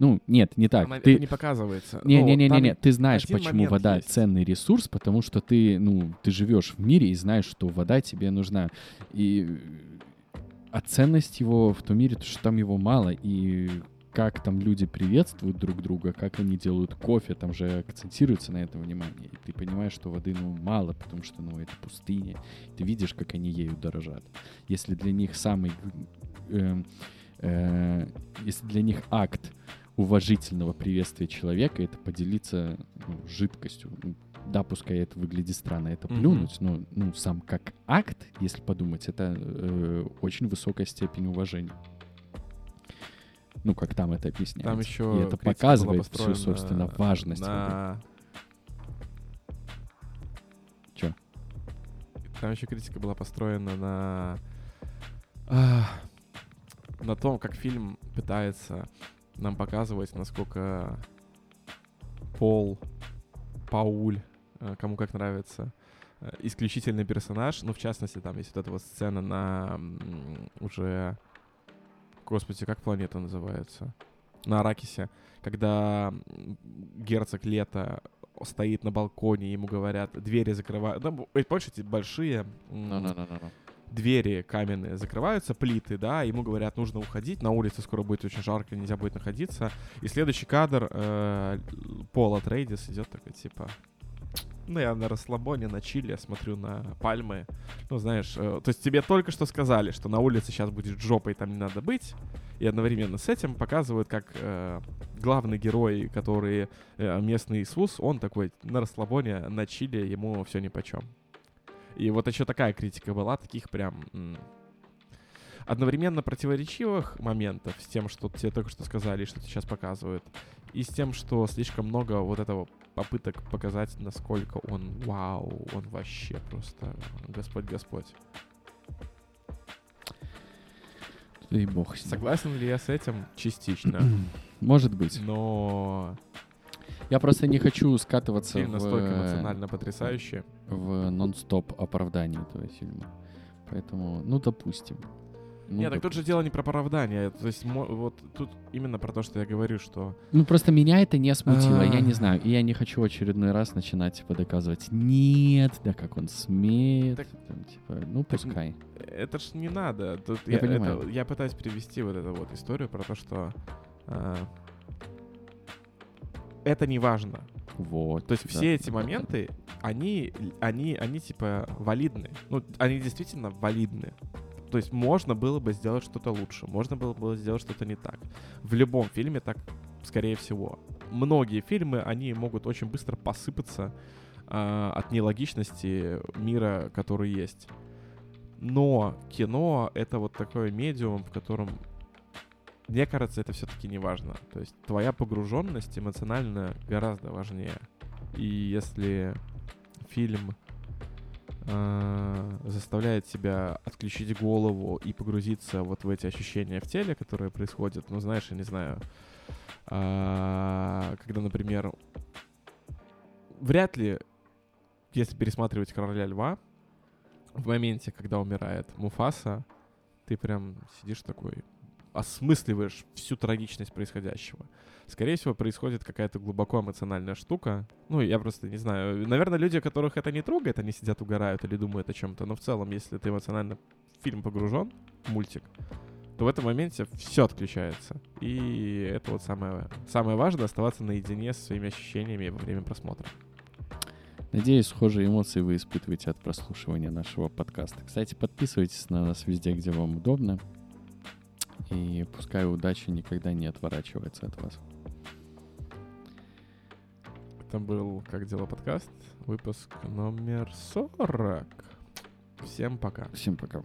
Ну, нет, не так. она- Ты... это не показывается. Ну, Не-не-не-не, там ты знаешь, почему вода есть. ценный ресурс, потому что ты, ну, ты живешь в мире и знаешь, что вода тебе нужна. И а ценность его в том мире, то, что там его мало, и как там люди приветствуют друг друга, как они делают кофе, там же акцентируется на этом внимание. И ты понимаешь, что воды, ну, мало, потому что, ну, это пустыня. Ты видишь, как они ею дорожат. Если для них самый... эм, э, если для них акт уважительного приветствия человека это поделиться ну, жидкостью. Ну, Да, пускай это выглядит странно, это Мгм. плюнуть, но ну, сам как акт, если подумать, это э, очень высокая степень уважения. Ну, как там это объясняется. Там еще И это показывает всю, собственно, важность на... Чё? Там еще критика была построена на... а, на том, как фильм пытается нам показывать, насколько Пол, Пауль, кому как нравится, э, исключительный персонаж. Ну, в частности, там есть вот эта вот сцена на уже... Господи, как планета называется? На Аракисе, когда герцог Лето стоит на балконе, ему говорят, двери закрывают. Ну, б- помнишь, эти большие м, Ну-ну-ну-ну. двери каменные закрываются, плиты, да, ему говорят, нужно уходить, на улице скоро будет очень жарко, нельзя будет находиться. И следующий кадр, э, Пол Атрейдис идет такой, типа, ну, я на расслабоне, на чиле, смотрю на пальмы. Ну, знаешь, э, то есть тебе только что сказали, что на улице сейчас будет жопа, и там не надо быть. И одновременно с этим показывают, как э, главный герой, который э, местный Иисус, он такой на расслабоне, на чиле, ему все ни почем. И вот еще такая критика была, таких прям одновременно противоречивых моментов с тем, что тебе только что сказали, что сейчас показывают, и с тем, что слишком много вот этого попыток показать, насколько он вау, он вообще просто Господь-Господь. И бог с ним. Согласен ли я с этим? Частично. Может быть. Но Я просто не хочу скатываться Фильм в, настолько эмоционально потрясающий. в нон-стоп оправдании этого фильма. Поэтому, ну, допустим. Ну, Нет, так тут же дело не про оправдание. То есть мо- вот тут именно про то, что я говорю, что Ну, просто меня это не смутило, я не А. знаю. И я не хочу в очередной раз начинать, типа, доказывать, нет, да как он смеет. Так- там, типа, ну, пускай. это ж не надо. Тут Я я, понимаю. это- я пытаюсь привести вот эту вот историю про то, что а, это не важно. Вот. То есть да, все эти да, да. моменты, они, они, они типа валидны. Ну, они действительно валидны. То есть можно было бы сделать что-то лучше, можно было бы сделать что-то не так. В любом фильме так, скорее всего. Многие фильмы, они могут очень быстро посыпаться а, от нелогичности мира, который есть. Но кино — это вот такой медиум, в котором, мне кажется, это все-таки не важно. То есть твоя погруженность эмоционально гораздо важнее. И если фильм э, заставляет тебя отключить голову и погрузиться вот в эти ощущения в теле, которые происходят, ну, знаешь, я не знаю, а, когда, например, вряд ли, если пересматривать «Короля льва», в моменте, когда умирает Муфаса, ты прям сидишь такой, осмысливаешь всю трагичность происходящего. Скорее всего, происходит какая-то глубоко эмоциональная штука. Ну, я просто не знаю. Наверное, люди, которых это не трогает, они сидят, угорают или думают о чем-то. Но в целом, если ты эмоционально в фильм погружен, мультик, то в этом моменте все отключается. И это вот самое, самое важное, оставаться наедине со своими ощущениями во время просмотра. Надеюсь, схожие эмоции вы испытываете от прослушивания нашего подкаста. Кстати, подписывайтесь на нас везде, где вам удобно. И пускай удача никогда не отворачивается от вас. Это был «Как дела?» подкаст, выпуск номер 40. Всем пока. Всем пока.